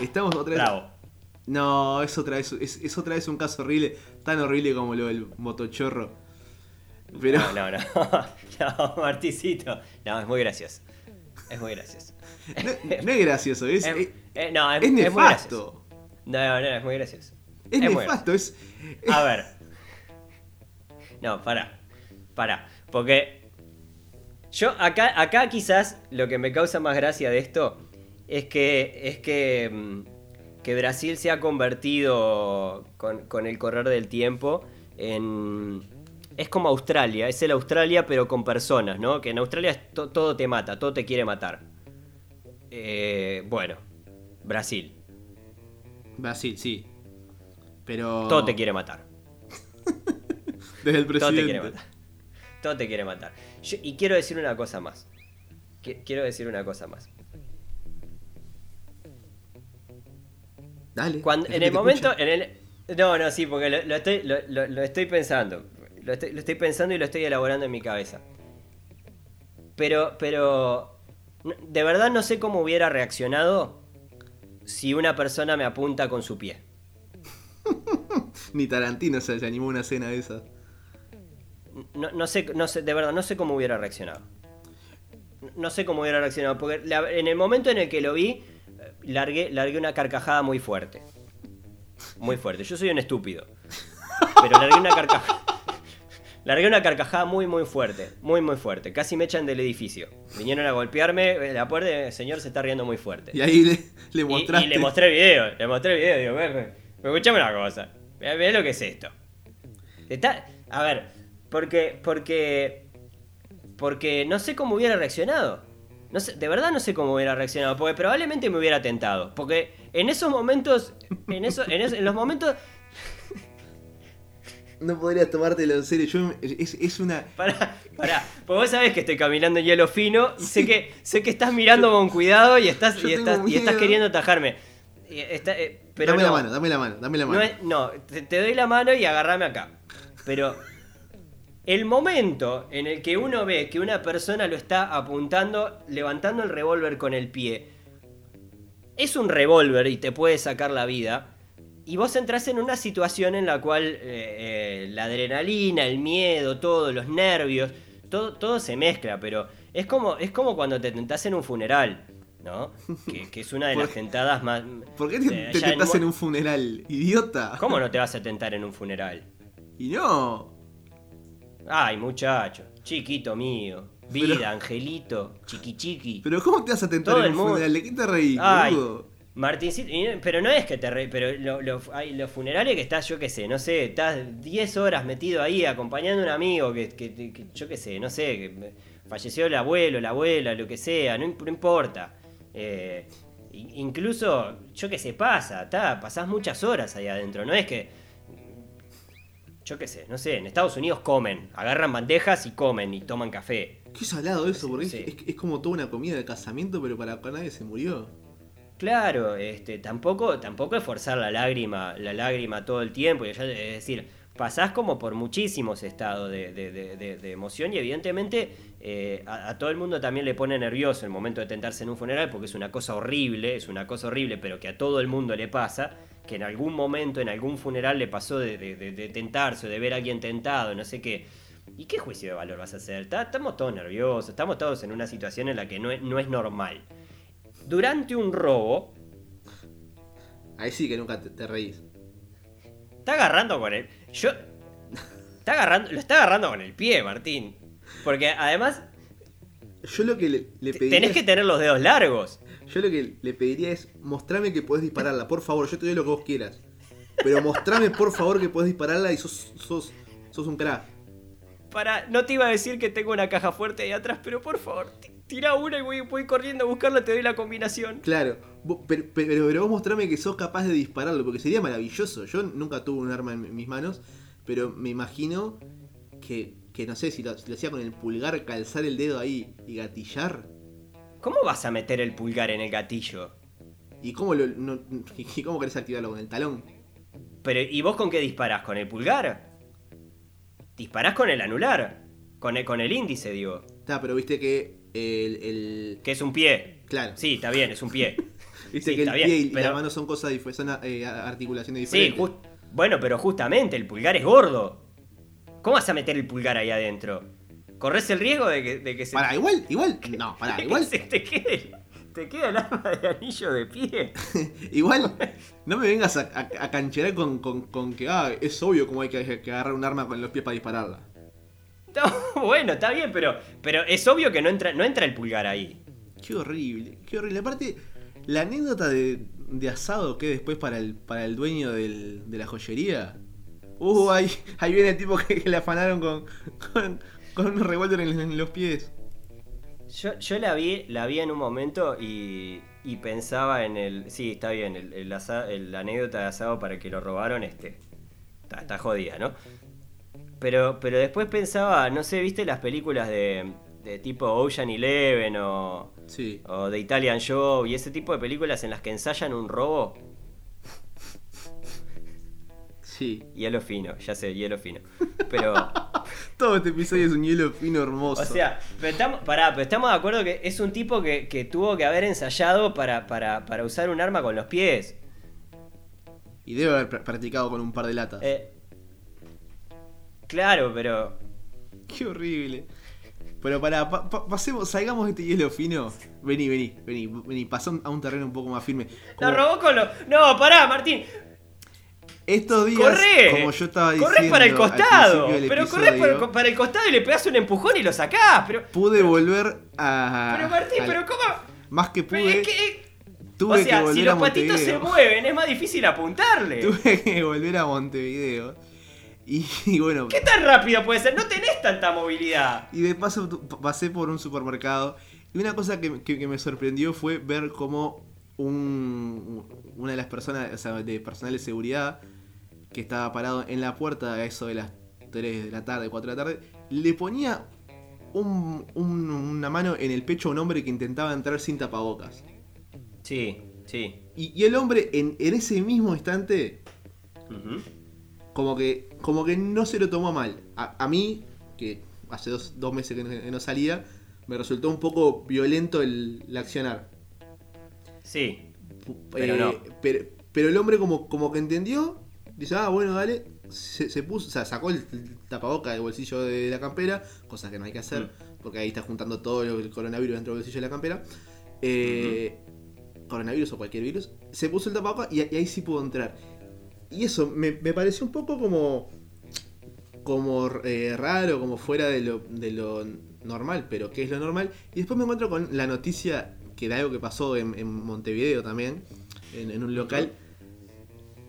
Estamos otra vez. Bravo. No, es otra vez, es, es otra vez un caso horrible, tan horrible como lo del motochorro. Pero No, no, no. No, Marticito. No, es muy gracioso. Es muy gracioso. no, no es gracioso, es, Es- es, eh, no, es, es muy nefasto. No, no, es muy gracioso. Es, nefasto, es, A ver. No, para. Para. Porque. Yo acá, acá quizás lo que me causa más gracia de esto es que. es que. Que Brasil se ha convertido con, con el correr del tiempo en. Es como Australia, es el Australia pero con personas, ¿no? Que en Australia to- todo te mata, todo te quiere matar. Eh, bueno, Brasil, Brasil, sí. Pero. todo te quiere matar. Desde el Todo presidente. te quiere matar. Todo te quiere matar. Yo- y quiero decir una cosa más. Qui- Quiero decir una cosa más. Dale. Cuando, en el momento. escucha. En el, no, no, sí, porque lo, lo estoy, lo, estoy pensando. Lo estoy, lo estoy pensando y lo estoy elaborando en mi cabeza. Pero, pero. De verdad no sé cómo hubiera reaccionado si una persona me apunta con su pie. Ni Tarantino se, animó a una escena de esa. No, no sé, no sé, de verdad, no sé cómo hubiera reaccionado. No sé cómo hubiera reaccionado, porque la- en el momento en el que lo vi, largué, largué una carcajada muy fuerte. Muy fuerte. Yo soy un estúpido. Pero largué una carcajada. Largué una carcajada muy, muy fuerte. Muy, muy fuerte. Casi me echan del edificio. Vinieron a golpearme. eh, La puerta, el señor se está riendo muy fuerte. Y ahí le, le Y- mostraste. Y, le mostré el video, le mostré el video, digo, ve, ve, escuchame una cosa, ve lo que es esto. Está, a ver, porque, porque, porque no sé cómo hubiera reaccionado. No sé, de verdad no sé cómo hubiera reaccionado, porque probablemente me hubiera tentado. Porque en esos momentos, en, eso, en, eso- en los momentos, No podrías tomártelo en serio. Yo, es, es una. Pará, pará. Porque vos sabés que estoy caminando en hielo fino sé que, sé que estás mirando con cuidado y estás, y estás, y estás miedo. queriendo atajarme. Está- eh, pero dame la no. mano, dame la mano, dame la No, mano. es- no, te, te doy la mano y agarrame acá. Pero el momento en el que uno ve que una persona lo está apuntando, levantando el revólver con el pie, es un revólver y te puede sacar la vida. Y vos entras en una situación en la cual eh, eh, la adrenalina, el miedo, todo, los nervios, todo, todo se mezcla, pero es como, es como cuando te tentás en un funeral, ¿no? Que, que es una de ¿Por- las tentadas más... ¿Por qué eh, te, te allá tentás Mo- en un funeral? Idiota. ¿Cómo no te vas a tentar en un funeral? Y no. Ay, muchacho, chiquito mío, vida, Pero- angelito, chiqui chiqui. Pero ¿cómo te vas a tentar Todo en el un mundo- funeral? ¿De qué te reí, Ay? Martincito, pero no es que te re, pero lo- lo- hay los funerales que estás, yo qué sé, no sé, estás 10 horas metido ahí acompañando a un amigo que, que- que- yo qué sé, no sé, que falleció el abuelo, la abuela, lo que sea, no, no importa. Eh, Incluso, yo qué sé, pasa, ta, pasás muchas horas ahí adentro, no es que... Yo qué sé, no sé, en Estados Unidos comen, agarran bandejas y comen y toman café. Qué salado eso, porque es- Sí. es, es como toda una comida de casamiento, pero para para nadie se murió. Claro, este, tampoco, tampoco es forzar la lágrima, la lágrima todo el tiempo. y es decir, pasás como por muchísimos estados de, de- de- de- de emoción y evidentemente eh, a, a todo el mundo también le pone nervioso el momento de tentarse en un funeral porque es una cosa horrible, es una cosa horrible, pero que a todo el mundo le pasa, que en algún momento, en algún funeral le pasó de, de- de- de tentarse o de ver a alguien tentado, no sé qué. ¿Y qué juicio de valor vas a hacer? Ta- Estamos todos nerviosos, estamos todos en una situación en la que no es, no es normal. Durante un robo, Ahí sí que nunca te, te reís. Está agarrando con el. Yo. Está agarrando. Lo está agarrando con el pie, Martín. Porque además. Yo lo que le. Tenés que tener los dedos largos. Yo lo que le pediría es mostrame que podés dispararla, por favor, yo te doy lo que vos quieras. Pero mostrame por favor que podés dispararla y sos, sos, sos un crack. Para. No te iba a decir que tengo una caja fuerte ahí atrás, pero por favor, ti- tira una y voy, voy corriendo a buscarla, te doy la combinación. Claro, vos- pero, pero, pero vos mostrame que sos capaz de dispararlo, porque sería maravilloso. Yo nunca tuve un arma en mis manos, pero me imagino que, que no sé, si lo, si lo hacía con el pulgar, calzar el dedo ahí y gatillar. ¿Cómo vas a meter el pulgar en el gatillo? ¿Y cómo, lo, no- y cómo querés activarlo con el talón? Pero, ¿y vos con qué disparás? ¿Con el pulgar? Disparás con el anular. Con el, con el índice, digo. Está, pero viste que el, el- Que es un pie. Claro. Sí, está bien, es un pie. Viste Sí, que el pie bien, y pero- la mano son cosas son eh, articulaciones Sí, diferentes. just- bueno, pero justamente el pulgar es gordo. ¿Cómo vas a meter el pulgar ahí adentro? ¿Corres el riesgo de que, de que se, Pará, igual, igual, no, pará, que igual, se te quede, te quede el arma de anillo de pie? igual, no me vengas a, a, a cancherar con, con, con que, ah, es obvio cómo hay que, que agarrar un arma con los pies para dispararla. No, bueno, está bien, pero, pero es obvio que no entra, no entra el pulgar ahí. Qué horrible, qué horrible. Aparte, la anécdota de, de asado que después para el, para el dueño del- de la joyería. Uh, ahí, ahí viene el tipo que, que le afanaron con, con, con un revólver en, en los pies. Yo, yo la vi, la vi en un momento y, y pensaba en el. Sí, está bien, el, el asa- el- la anécdota de asado para que lo robaron, este. Está, está jodida, ¿no? Pero, pero después pensaba, no sé, ¿viste las películas de, de tipo Ocean Eleven o, Sí. o The Italian Job y ese tipo de películas en las que ensayan un robo? Sí. Hielo fino, ya sé, hielo fino. Pero. Todo este episodio es un hielo fino hermoso. O sea, pero estamos, pará, pero estamos de acuerdo que es un tipo que, que tuvo que haber ensayado para, para, para usar un arma con los pies. Y debe haber pr- practicado con un par de latas. Eh, claro, pero. Qué horrible. Pero para, pasemos, salgamos de este hielo fino. Vení, vení, vení, vení, pasá a un terreno un poco más firme. La Como robó con los. No, pará, Martín. Estos días, Corre. como yo estaba diciendo. Corres para el costado. Pero corres para, el- para el costado y le pegas un empujón y lo sacás. Pero. Pude volver a. Pero Martín, pero ¿cómo? Más que pude, es que- tuve o que sea, volver si a los patitos se mueven, es más difícil apuntarle. Tuve que volver a Montevideo. Y, y bueno, ¿Qué tan rápido puede ser? No tenés tanta movilidad. y de paso pasé por un supermercado. Y una cosa que, que- que me sorprendió fue ver cómo un, una de las personas, o sea, de personal de seguridad, que estaba parado en la puerta a eso de las 3 de la tarde, 4 de la tarde, le ponía un- un- una mano en el pecho a un hombre que intentaba entrar sin tapabocas. Sí, sí. Y, y el hombre en, en ese mismo instante como que como que no se lo tomó mal. A, a mí, que hace dos, dos meses que no, que no salía, me resultó un poco violento el, el accionar. Sí. Pero no. pero, pero el hombre como, como que entendió, dice, ah, bueno, dale, se, se puso, o sea, sacó el tapaboca del bolsillo de la campera, cosa que no hay que hacer, Mm. porque ahí está juntando todo el coronavirus dentro del bolsillo de la campera. Eh, Coronavirus o cualquier virus. Se puso el tapaboca y, y ahí sí pudo entrar. Y eso me, me pareció un poco como. como eh, raro, como fuera de lo, de lo normal, pero ¿qué es lo normal? Y después me encuentro con la noticia que de algo que pasó en, en Montevideo también, en, en un local,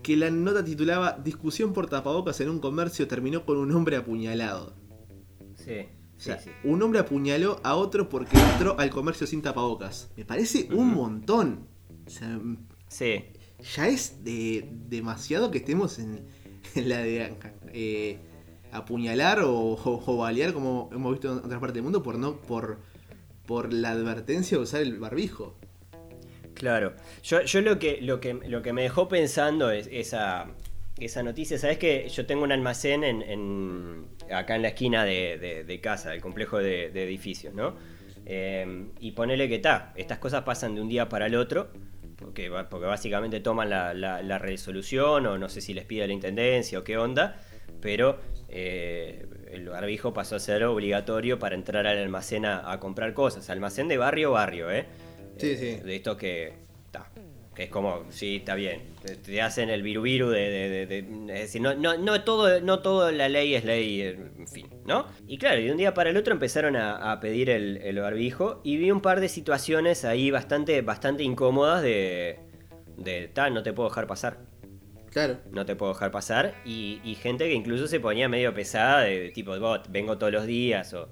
que la nota titulaba Discusión por tapabocas en un comercio terminó con un hombre apuñalado. Sí. O sea, sí, sí. un hombre apuñaló a otro porque entró al comercio sin tapabocas. Me parece un montón. O sea, Sí. ya es de, demasiado que estemos en, en la de eh, apuñalar o, o- o balear, como hemos visto en otras partes del mundo, por no por, por la advertencia de usar el barbijo. Claro. Yo, yo lo que lo que lo que me dejó pensando es esa, esa noticia. Sabes que yo tengo un almacén en, en- acá en la esquina de, casa, del complejo de, edificios, ¿no? Eh, y ponele que está. Estas cosas pasan de un día para el otro. Porque, porque básicamente toman la, la- la resolución, o no sé si les pide la intendencia o qué onda, pero eh, el barbijo pasó a ser obligatorio para entrar al almacén a, a comprar cosas. Almacén de barrio barrio, ¿eh? Sí, sí. De esto que. ta, que es como, sí, está bien. Te, te hacen el virubiru de, de, de- Es decir, no, no, no todo, no todo la ley es ley, en fin, ¿no? Y claro, y de un día para el otro empezaron a, a pedir el, el barbijo y vi un par de situaciones ahí bastante, bastante incómodas de. de tal, no te puedo dejar pasar. Claro. No te puedo dejar pasar. Y, y gente que incluso se ponía medio pesada, de, de tipo, "Vos, vengo todos los días, o,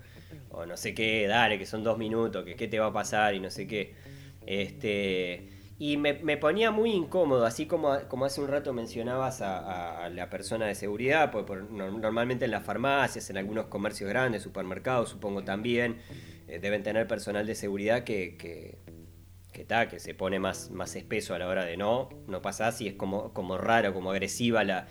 o no sé qué, dale, que son dos minutos, que qué te va a pasar, y no sé qué. Este. Y me, me ponía muy incómodo, así como, como hace un rato mencionabas a, la persona de seguridad, pues por- no- normalmente en las farmacias, en algunos comercios grandes, supermercados, supongo también, eh, deben tener personal de seguridad que, que, que que se pone más, más espeso a la hora de no, no pasás y es como, como raro, como agresiva la,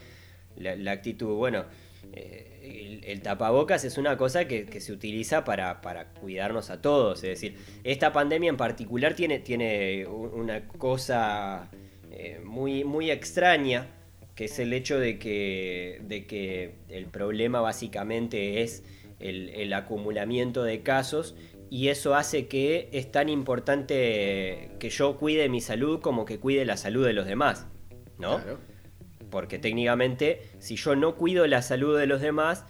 la, la actitud. Bueno, eh, el, tapabocas es una cosa que, se utiliza para, para cuidarnos a todos. Es decir, esta pandemia en particular tiene, tiene una cosa eh, muy, muy extraña, que es el hecho de que, de que el problema básicamente es el, acumulamiento de casos y eso hace que es tan importante que yo cuide mi salud como que cuide la salud de los demás, ¿no? Porque técnicamente, si yo no cuido la salud de los demás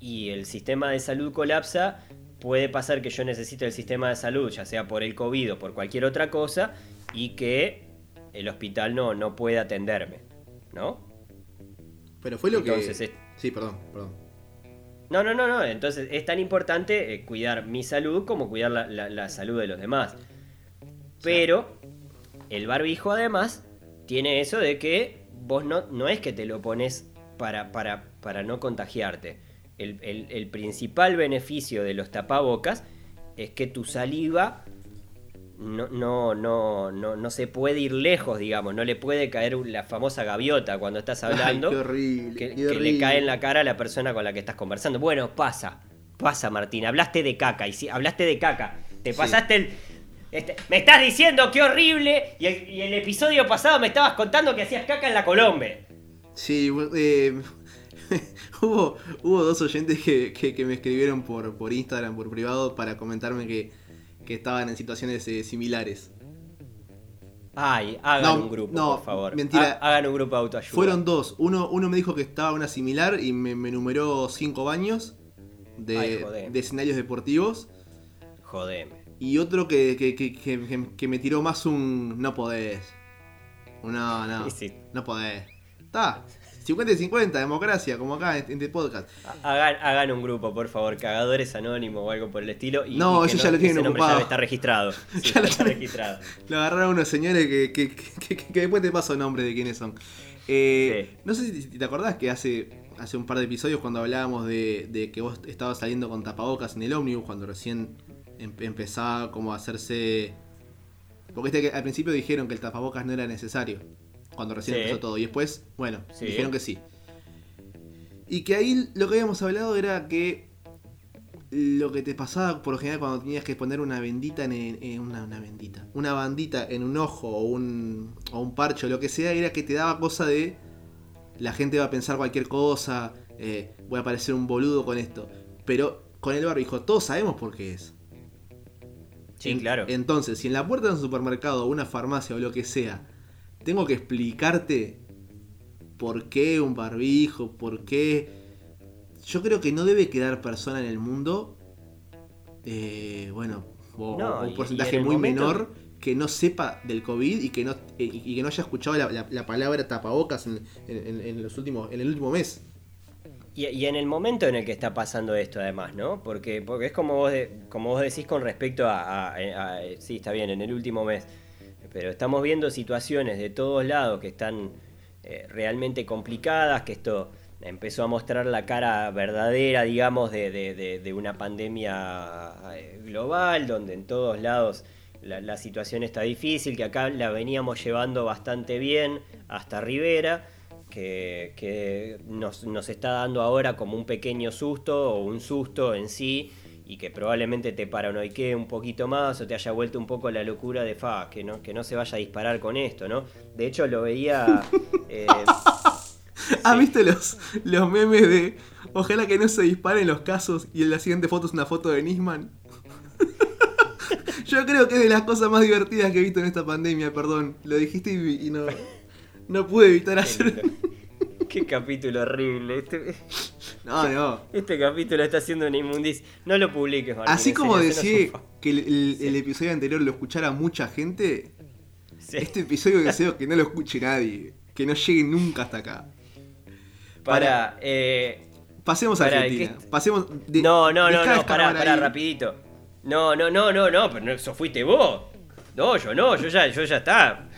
y el sistema de salud colapsa, puede pasar que yo necesite el sistema de salud, ya sea por el COVID o por cualquier otra cosa, y que el hospital no, no pueda atenderme, ¿no? Pero fue lo Entonces, que. es- Sí, perdón, perdón. No, no, no, no. Entonces es tan importante eh, cuidar mi salud como cuidar la, la- la salud de los demás. Pero el barbijo además tiene eso de que vos no, no es que te lo pones para, para, para no contagiarte. El, el- el principal beneficio de los tapabocas es que tu saliva no, no, no, no, no se puede ir lejos, digamos. No le puede caer la famosa gaviota cuando estás hablando Ay, qué horrible. que, qué que le cae en la cara a la persona con la que estás conversando. Bueno, pasa, pasa, Martín. Hablaste de caca, y si hablaste de caca. Te Sí. pasaste el. Este, me estás diciendo qué horrible. Y el, y el episodio pasado me estabas contando que hacías caca en la Colombe. Sí, eh, hubo, hubo dos oyentes que, que- que me escribieron por, por Instagram, por privado, para comentarme que, que estaban en situaciones eh, similares. Ay, hagan No, un grupo, no, por favor. mentira. Ha- hagan un grupo de autoayuda. Fueron dos. Uno, uno me dijo que estaba una similar y me, me numeró cinco baños de, Ay, de escenarios deportivos. Jodeme. Y otro que, que- que- me tiró más un no podés. No, no. Sí. No podés. Está. 50 y 50, democracia, como acá en este podcast. Ha- Hagan, hagan un grupo, por favor, cagadores anónimos o algo por el estilo. Y, No, y eso ya lo tienen ocupado. Ya está registrado. Sí, Ya lo está registrado. Lo agarraron unos señores que, que- que- después te paso nombre de quiénes son. Eh, Sí. No sé si si te acordás que hace, hace un par de episodios cuando hablábamos de, de que vos estabas saliendo con tapabocas en el ómnibus, cuando recién em- empezaba como a hacerse... Porque este que al principio dijeron que el tapabocas no era necesario, cuando recién Sí. empezó todo. Y después, bueno, Sí. dijeron que sí. Y que ahí lo que habíamos hablado era que lo que te pasaba por lo general cuando tenías que poner una bendita en, en- una, una bendita, una bandita en un ojo o un, o un parche o lo que sea, era que te daba cosa de la gente va a pensar cualquier cosa, eh, voy a parecer un boludo con esto. Pero con el barbijo todos sabemos por qué es. Sí, claro. Entonces, si en la puerta de un supermercado o una farmacia o lo que sea, tengo que explicarte por qué un barbijo, por qué... Yo creo que no debe quedar persona en el mundo, eh, bueno, o, No, un porcentaje muy momento- menor que no sepa del COVID y que no, y, y que no haya escuchado la, la- la palabra tapabocas en, en- en los últimos, en el último mes. Y, en el momento en el que está pasando esto, además, ¿no? Porque, porque es como vos, de- como vos decís con respecto a, a- a- Sí, está bien, en el último mes. pero estamos viendo situaciones de todos lados que están eh, realmente complicadas, que esto empezó a mostrar la cara verdadera, digamos, de, una pandemia eh, global, donde en todos lados la, situación está difícil, que acá la veníamos llevando bastante bien hasta Rivera, que, nos, nos, está dando ahora como un pequeño susto o un susto en sí, y que probablemente te paranoique un poquito más o te haya vuelto un poco la locura de fa, que no, que no se vaya a disparar con esto, ¿no? De hecho lo veía... Eh, ¿Has visto los, los memes de ojalá que no se disparen los casos y en la siguiente foto es una foto de Nisman? Yo creo que es de las cosas más divertidas que he visto en esta pandemia, perdón. Lo dijiste y, no, no pude evitar hacer. Qué capítulo horrible. Este... No, no. Este capítulo está haciendo una inmundicia. No lo publiques, Así como decía que el, episodio anterior lo escuchara mucha gente, este episodio deseo que no lo escuche nadie. Que no llegue nunca hasta acá. Para, eh, Pasemos a Argentina. Pasemos no, no, no, no, pará, pará, rapidito. No, no, no, no, no, pero eso fuiste vos. No, yo no, yo ya, yo ya está.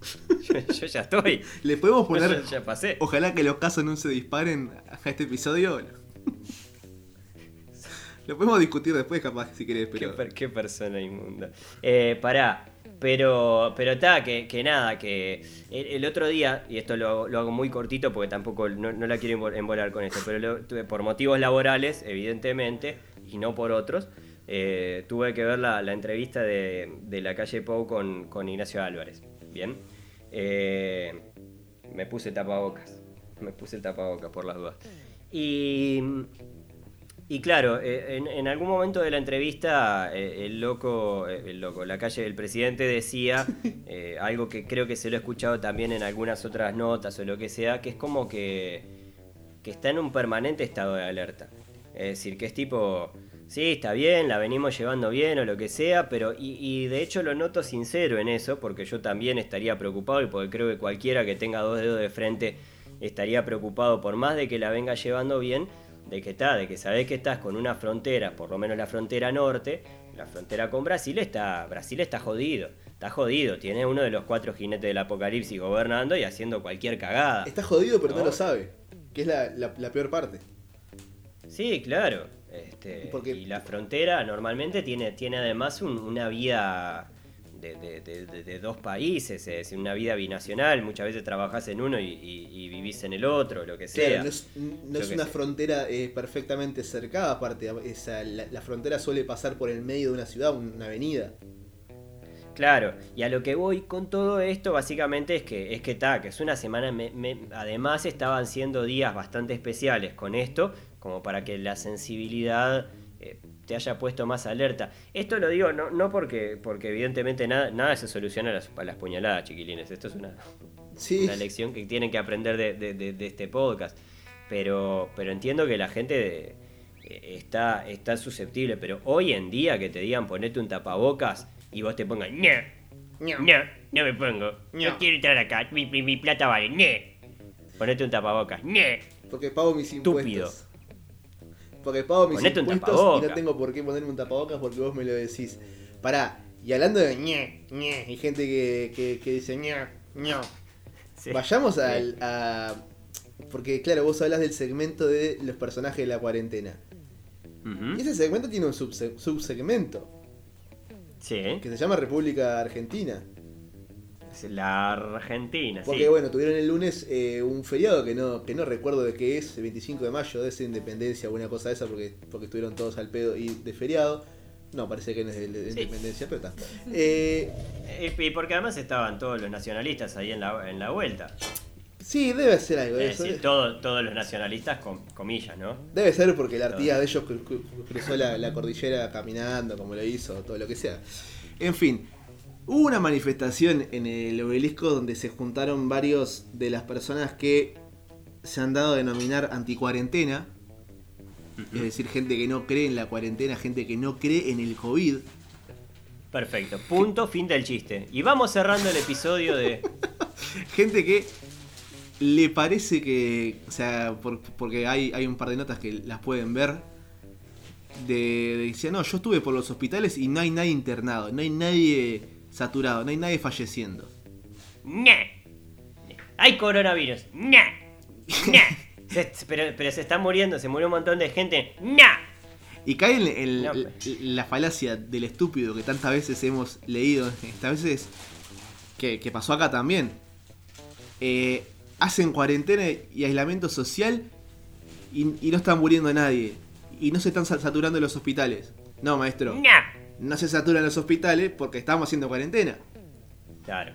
Yo, ya estoy. ¿Le podemos poner? ya pasé. Ojalá que los casos no se disparen a este episodio. Lo podemos discutir después, capaz, si querés, pero. Qué, persona inmunda. Eh, pará. Pero, pero está, que, que, nada, que el, otro día, y esto lo, hago muy cortito porque tampoco no, la quiero embolar con esto, pero por motivos laborales, evidentemente, y no por otros, eh, tuve que ver la, entrevista de, la calle Pou con, con, Ignacio Álvarez. Bien, eh, me puse tapabocas, me puse el tapabocas por las dudas. Y y claro, eh, en, algún momento de la entrevista, eh, el loco, el loco, la calle del presidente decía algo que creo que se lo he escuchado también en algunas otras notas o lo que sea, que es como que, que está en un permanente estado de alerta. Es decir, que es tipo, sí, está bien, la venimos llevando bien o lo que sea, pero, y, y de hecho lo noto sincero en eso, porque yo también estaría preocupado y porque creo que cualquiera que tenga dos dedos de frente estaría preocupado por más de que la venga llevando bien de que está, de que sabés que estás con una frontera, por lo menos la frontera norte, la frontera con Brasil está, Brasil está jodido, está jodido, tiene uno de los cuatro jinetes del apocalipsis gobernando y haciendo cualquier cagada. Está jodido pero no, lo sabe, que es la, peor parte. Sí, claro. Este, Y la frontera normalmente tiene, tiene además una vía de, dos países, es una vida binacional, muchas veces trabajas en uno y, vivís en el otro, lo que sea. no es, una frontera eh, perfectamente cercada, aparte, la, frontera suele pasar por el medio de una ciudad, una avenida. Claro, y a lo que voy con todo esto básicamente es que es que está, que es una semana, además estaban siendo días bastante especiales con esto, como para que la sensibilidad eh, te haya puesto más alerta. Esto lo digo no, no porque, porque evidentemente nada, nada se soluciona a las, las puñaladas, chiquilines. Esto es una, una lección que tienen que aprender de, este podcast. Pero, pero entiendo que la gente eh, está, está susceptible. Pero hoy en día que te digan ponete un tapabocas y vos te pongas, no, no, no, me pongo, no, quiero entrar acá, mi, mi, plata vale, no. Ponete un tapabocas, no. Porque pago mis impuestos. Estúpido. Porque pago mis impuestos y no tengo por qué ponerme un tapabocas porque vos me lo decís. Pará, y hablando de ñe, ñe, hay gente que, que, dice ñe, ñe. Vayamos al, a... Porque claro, vos hablas del segmento de los personajes de la cuarentena. Y ese segmento tiene un subsegmento. Sí. Que se llama República Argentina la Argentina. Porque bueno, tuvieron el lunes eh, un feriado que no, que no recuerdo de qué es, el 25 de mayo, de ser independencia o una cosa de esa, porque, porque estuvieron todos al pedo y de feriado. No, parece que no es de, independencia, pero está. Eh, y porque además estaban todos los nacionalistas ahí en la, en la vuelta. Sí, debe ser algo de eso. Decir, todos los nacionalistas, con comillas, ¿no? Debe ser porque la artilla de ellos cruzó la, la cordillera caminando, como lo hizo, todo lo que sea. En fin, Hubo una manifestación en el obelisco donde se juntaron varios de las personas que se han dado a denominar anticuarentena. Es decir, gente que no cree en la cuarentena, gente que no cree en el COVID. Perfecto. Punto, fin del chiste. Y vamos cerrando el episodio de... gente que le parece que, o sea, porque hay, hay un par de notas que las pueden ver, de, decía, no, yo estuve por los hospitales y no hay nadie internado, no hay nadie saturado, no hay nadie falleciendo. ¡Ñe! ¡Hay coronavirus! ¡Ñe! Se- pero, pero se está muriendo, se murió un montón de gente. ¡Ñe! Y cae en, en No, la- la falacia del estúpido que tantas veces hemos leído, estas veces que, que pasó acá también. Eh, hacen cuarentena y aislamiento social y, y no están muriendo nadie. Y no se están sa- saturando los hospitales. No, maestro. ¡Ñe! No se saturan los hospitales porque estamos haciendo cuarentena. Claro.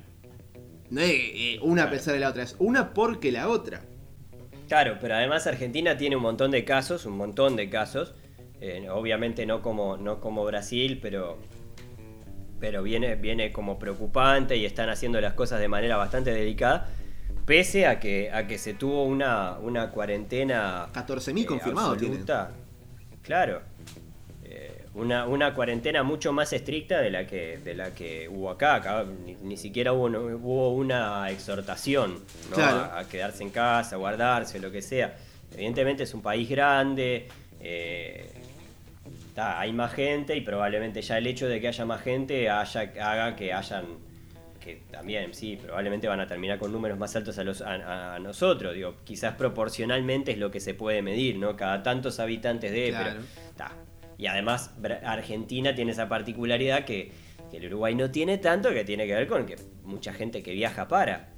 No es eh, una a pesar de la otra, es una porque la otra. Claro, pero además Argentina tiene un montón de casos, un montón de casos. Eh, obviamente no como, no como Brasil, pero, pero viene, viene como preocupante y están haciendo las cosas de manera bastante delicada. Pese a que, a que se tuvo una, una cuarentena 14.000 eh, confirmados. Claro. Una, una cuarentena mucho más estricta de la que, de la que hubo acá. Acá ni, ni siquiera hubo, no- hubo una exhortación ¿no? Claro. a, a quedarse en casa, a guardarse, lo que sea. Evidentemente es un país grande. eh, hay más gente y probablemente ya el hecho de que haya más gente haya, haga que hayan que también sí, probablemente van a terminar con números más altos a, los, a, a nosotros. Digo, quizás proporcionalmente es lo que se puede medir, ¿no? Cada tantos habitantes de... Claro. Pero, ta. Y además Argentina tiene esa particularidad que, que el Uruguay no tiene tanto, que tiene que ver con que mucha gente que viaja para.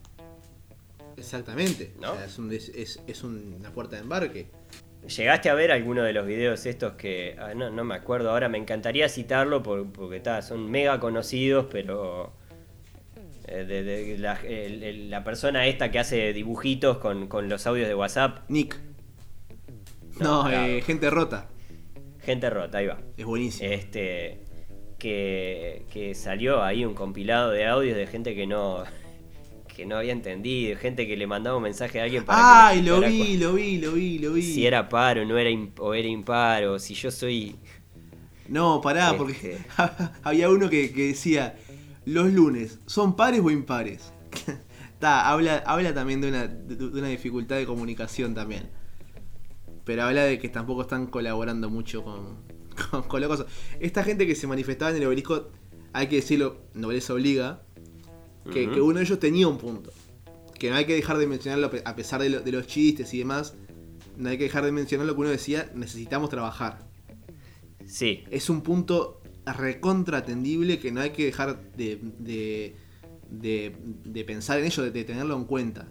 Exactamente. ¿No? O sea, es, un es- es una puerta de embarque. ¿Llegaste a ver alguno de los videos estos que... ah, no, no me acuerdo ahora, me encantaría citarlo por- porque ta, son mega conocidos, pero... eh, de- de la, el- el- la persona esta que hace dibujitos con, con los audios de WhatsApp, Nick. No, No, claro. eh, gente rota. Gente rota, ahí va. Es buenísimo. Este, que, que salió ahí un compilado de audios de gente que no que no había entendido, gente que le mandaba un mensaje a alguien para Ay, que lo vi, lo vi, lo vi, lo vi. si era paro, no era o era impar, o si yo soy No, pará, porque Este. había uno que, que decía, los lunes, ¿son pares o impares? Ta, habla, habla también de una, de, de una dificultad de comunicación también. Pero habla de que tampoco están colaborando mucho con, con, con la cosa. Esta gente que se manifestaba en el obelisco, hay que decirlo, nobleza obliga, que, que uno de ellos tenía un punto. Que no hay que dejar de mencionarlo a pe- a pesar de, lo- de los chistes y demás. No hay que dejar de mencionar lo que uno decía, necesitamos trabajar sí, es un punto recontra atendible que no hay que dejar de, de, de- de pensar en ello, de, de tenerlo en cuenta.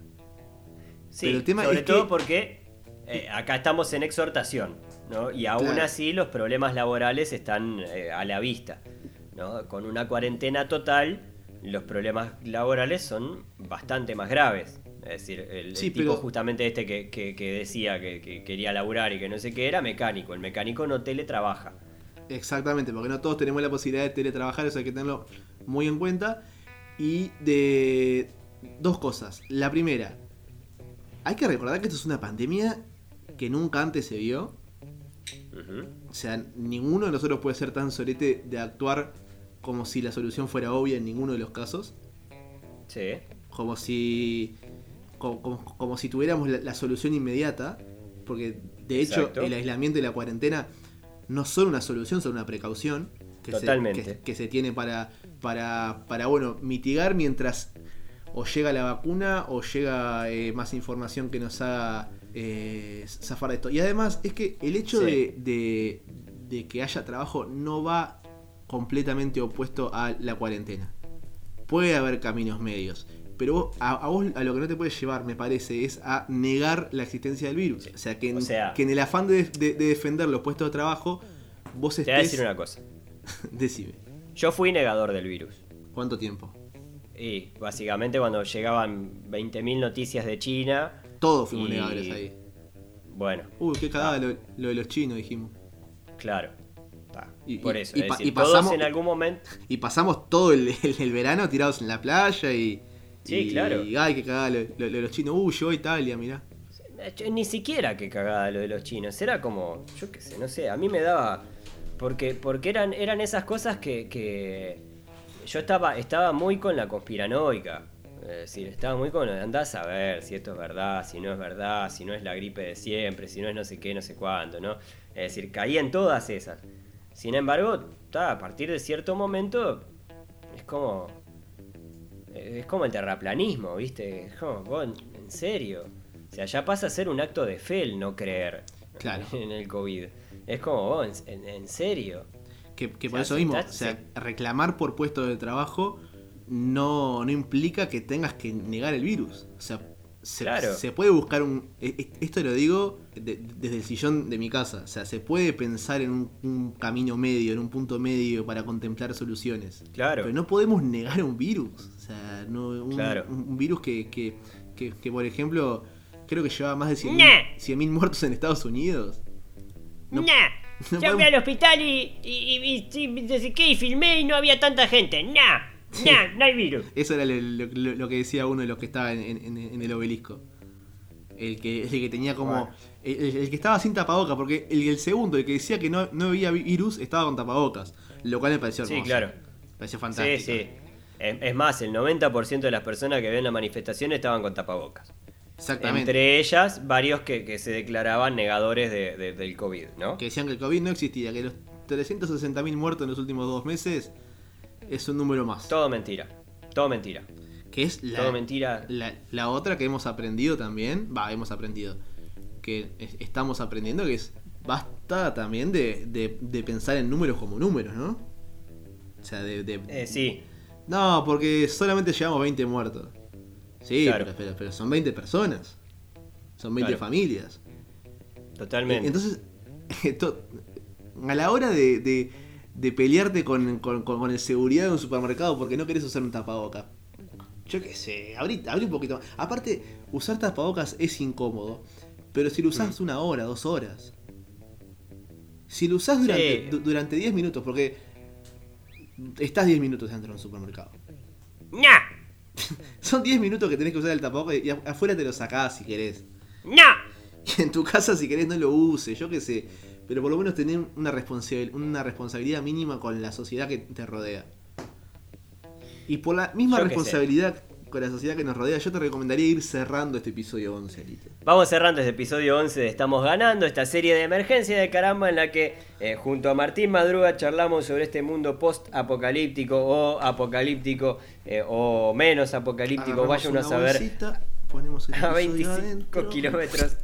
sí, Pero el tema sobre es todo que- porque eh, acá estamos en exhortación, ¿no? Y aún Claro. así los problemas laborales están eh, a la vista, ¿no? Con una cuarentena total, los problemas laborales son bastante más graves. Es decir, el, tipo pero- justamente este que, que- que decía que, que quería laburar y que no sé qué era mecánico. El mecánico no teletrabaja. Exactamente, porque no todos tenemos la posibilidad de teletrabajar, eso hay que tenerlo muy en cuenta. Y de dos cosas. La primera, hay que recordar que esto es una pandemia que nunca antes se vio. O sea, ninguno de nosotros puede ser tan solete de actuar como si la solución fuera obvia en ninguno de los casos. Sí. como si como, como- como si tuviéramos la, la solución inmediata porque de hecho Exacto. el aislamiento y la cuarentena no son una solución son una precaución que, Totalmente. Se, que, que se tiene para para para bueno mitigar mientras o llega la vacuna o llega eh, más información que nos haga eh, zafar de esto y además es que el hecho Sí. de, de de que haya trabajo no va completamente opuesto a la cuarentena puede haber caminos medios. Pero vos- a, a vos a lo que no te puedes llevar, me parece, es a negar la existencia del virus. O sea, que en, O sea- que en el afán de, de- de defender los puestos de trabajo, vos Te voy a estés... decir una cosa. Decime, Yo fui negador del virus. ¿cuánto tiempo? Y básicamente cuando llegaban 20.000 noticias de China, Todos fuimos Y- negadores ahí. bueno, Uy, qué cagada lo, lo de los chinos, dijimos. claro. Y- Por eso, y es pa- decir, y todos pasamos- en algún momento... Y pasamos todo el, el- el verano tirados en la playa y... Sí, claro. Y, ay, qué cagada lo, lo- lo de los chinos. Uy, a Italia, mirá. Yo Ni siquiera que cagada lo de los chinos. Era como, yo qué sé, no sé, a mí me daba... Porque, porque eran, eran esas cosas que, que yo estaba, estaba muy con la conspiranoica. Es decir, estaba muy con... Andás a ver si esto es verdad, si no es verdad, si no es la gripe de siempre, si no es no sé qué, no sé cuánto, ¿no? Es decir, caía en todas esas. Sin embargo, ta, a partir de cierto momento Es como. Es como el terraplanismo, ¿viste? Es como, vos, en serio. O sea, ya pasa a ser un acto de fe el no creer Claro. en el COVID. Es como, vos, en, serio. Que, que O por eso mismo, o sea, reclamar por puesto de trabajo no, no implica que tengas que negar el virus. O sea, se, Claro. se puede buscar un... e- e- Esto lo digo de- desde el sillón de mi casa. O sea, se puede pensar en un, un camino medio, en un punto medio para contemplar soluciones. Claro. Pero no podemos negar un virus. O sea, no, un, Claro. un- un virus que, que, que- que, por ejemplo, creo que llevaba más de 100.000 Nah. 100.000 muertos en Estados Unidos. No- nah. no Yo fui al hospital y, y, y, y- y y filmé y no había tanta gente. Nah. Nah, no hay virus. Eso era lo, lo- lo- lo que decía uno de los que estaba en, en- en el obelisco. El que, el que tenía como. Bueno. El, que estaba sin tapaboca, porque el, el segundo, el que decía que no, no había virus, estaba con tapabocas. Lo cual me pareció Sí, hermoso. claro. Me pareció Sí, fantástico. sí. Es, es más, el 90% de las personas que ven la manifestación estaban con tapabocas. Exactamente. Entre ellas, varios que, que se declaraban negadores de- de- del COVID, ¿no? Que decían que el COVID no existía, que los 360.000 muertos en los últimos dos meses es un número más. Todo mentira. Todo mentira. Que es la, Todo mentira. La, la otra que hemos aprendido también, va, hemos aprendido, que es- estamos aprendiendo, que es basta también de, de- de pensar en números como números, ¿no? O sea, de... de- Eh, sí, No, porque solamente llevamos 20 muertos. Sí, Claro. pero, pero- pero son 20 personas. Son 20 Claro. familias. totalmente. Entonces, to- a la hora de, de- de pelearte con, con- con- con el seguridad de un supermercado porque no querés usar un tapaboca. Yo qué sé, abrí, abrí un poquito más. Aparte, usar tapabocas es incómodo. Pero si lo usás una hora, dos horas. Si lo usás durante, Sí. du- durante 10 minutos, porque estás 10 minutos dentro de un supermercado. ¡Nah! Son 10 minutos que tenés que usar el tapabocas y afuera te lo sacás si querés. ¡Nah! Y en tu casa, si querés, no lo uses, yo qué sé. Pero por lo menos tener una, responsabil- una responsabilidad mínima con la sociedad que te rodea. Y por la misma Yo responsabilidad con la sociedad que nos rodea, yo te recomendaría ir cerrando este episodio 11, Alito. Vamos cerrando este episodio 11 de Estamos Ganando, esta serie de emergencia de caramba en la que eh, junto a Martín Madruga charlamos sobre este mundo post-apocalíptico o apocalíptico eh, o menos apocalíptico, Agarramos vaya uno a saber, bolsita, ponemos el a episodio 25 adentro. kilómetros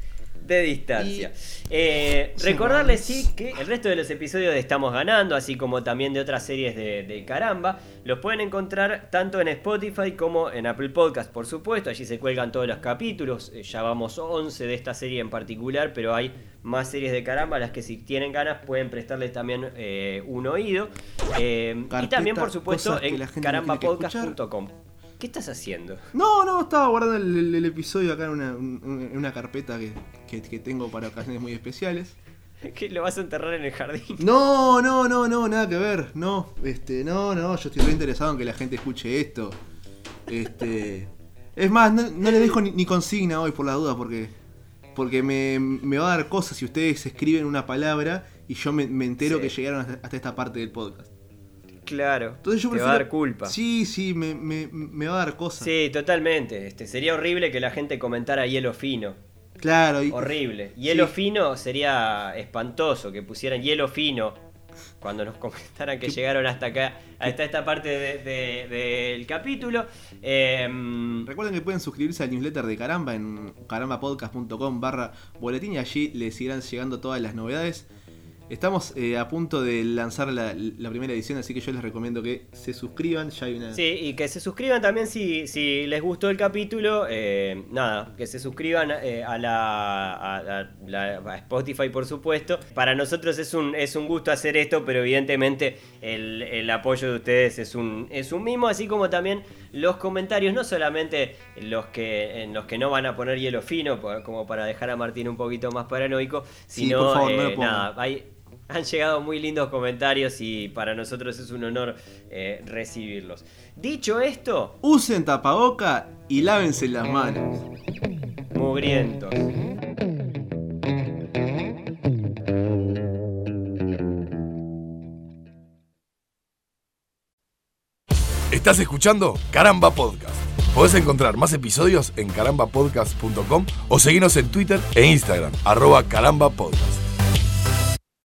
de distancia. Eh, recordarles sí que el resto de los episodios de Estamos Ganando, así como también de otras series de, de caramba, los pueden encontrar tanto en Spotify como en Apple Podcast, por supuesto. Allí se cuelgan todos los capítulos. eh, Ya vamos 11 de esta serie en particular, pero hay más series de caramba las que si tienen ganas pueden prestarles también eh, un oído. Eh, y también, por supuesto, en carambapodcast.com. ¿Qué estás haciendo? No, no, estaba guardando el, el- el episodio acá en una, un- en una carpeta que, que- que tengo para ocasiones muy especiales. ¿Que lo vas a enterrar en el jardín? No, no, no, no, nada que ver. No, este, no, no, yo estoy re interesado en que la gente escuche esto. Este. Es más, no, no le dejo ni, ni consigna hoy por la duda porque. Porque me, me va a dar cosas si ustedes escriben una palabra y yo me, me entero Sí. que llegaron hasta, hasta esta parte del podcast. Claro. Entonces yo te prefiero. va a dar culpa. Sí, sí, me, me, me va a dar cosas. Sí, totalmente. Este, sería horrible que la gente comentara hielo fino. Claro, y, Horrible. Hielo Sí. fino sería espantoso que pusieran hielo fino cuando nos comentaran que llegaron hasta acá, hasta esta parte de- de- del capítulo. Em, Recuerden que pueden suscribirse al newsletter de Caramba en carambapodcast.com barra boletín y allí les irán llegando todas las novedades. Estamos eh, a punto de lanzar la, la primera edición, así que yo les recomiendo que se suscriban. Ya hay una. Sí, y que se suscriban también si, si les gustó el capítulo. eh, nada, que se suscriban eh, a, la, a, a la- a Spotify, por supuesto. Para nosotros es un, es un gusto hacer esto, pero evidentemente el, el apoyo de ustedes es un, es un mimo, así como también los comentarios, no solamente los que, en los que no van a poner hielo fino, como para dejar a Martín un poquito más paranoico, Sí, sino por favor, no lo pongan. nada, hay, han llegado muy lindos comentarios y para nosotros es un honor eh, recibirlos. Dicho esto, Usen tapaboca y lávense las manos. mugrientos. Estás escuchando Caramba Podcast. Podés encontrar más episodios en carambapodcast.com o seguirnos en Twitter e Instagram, arroba carambapodcast.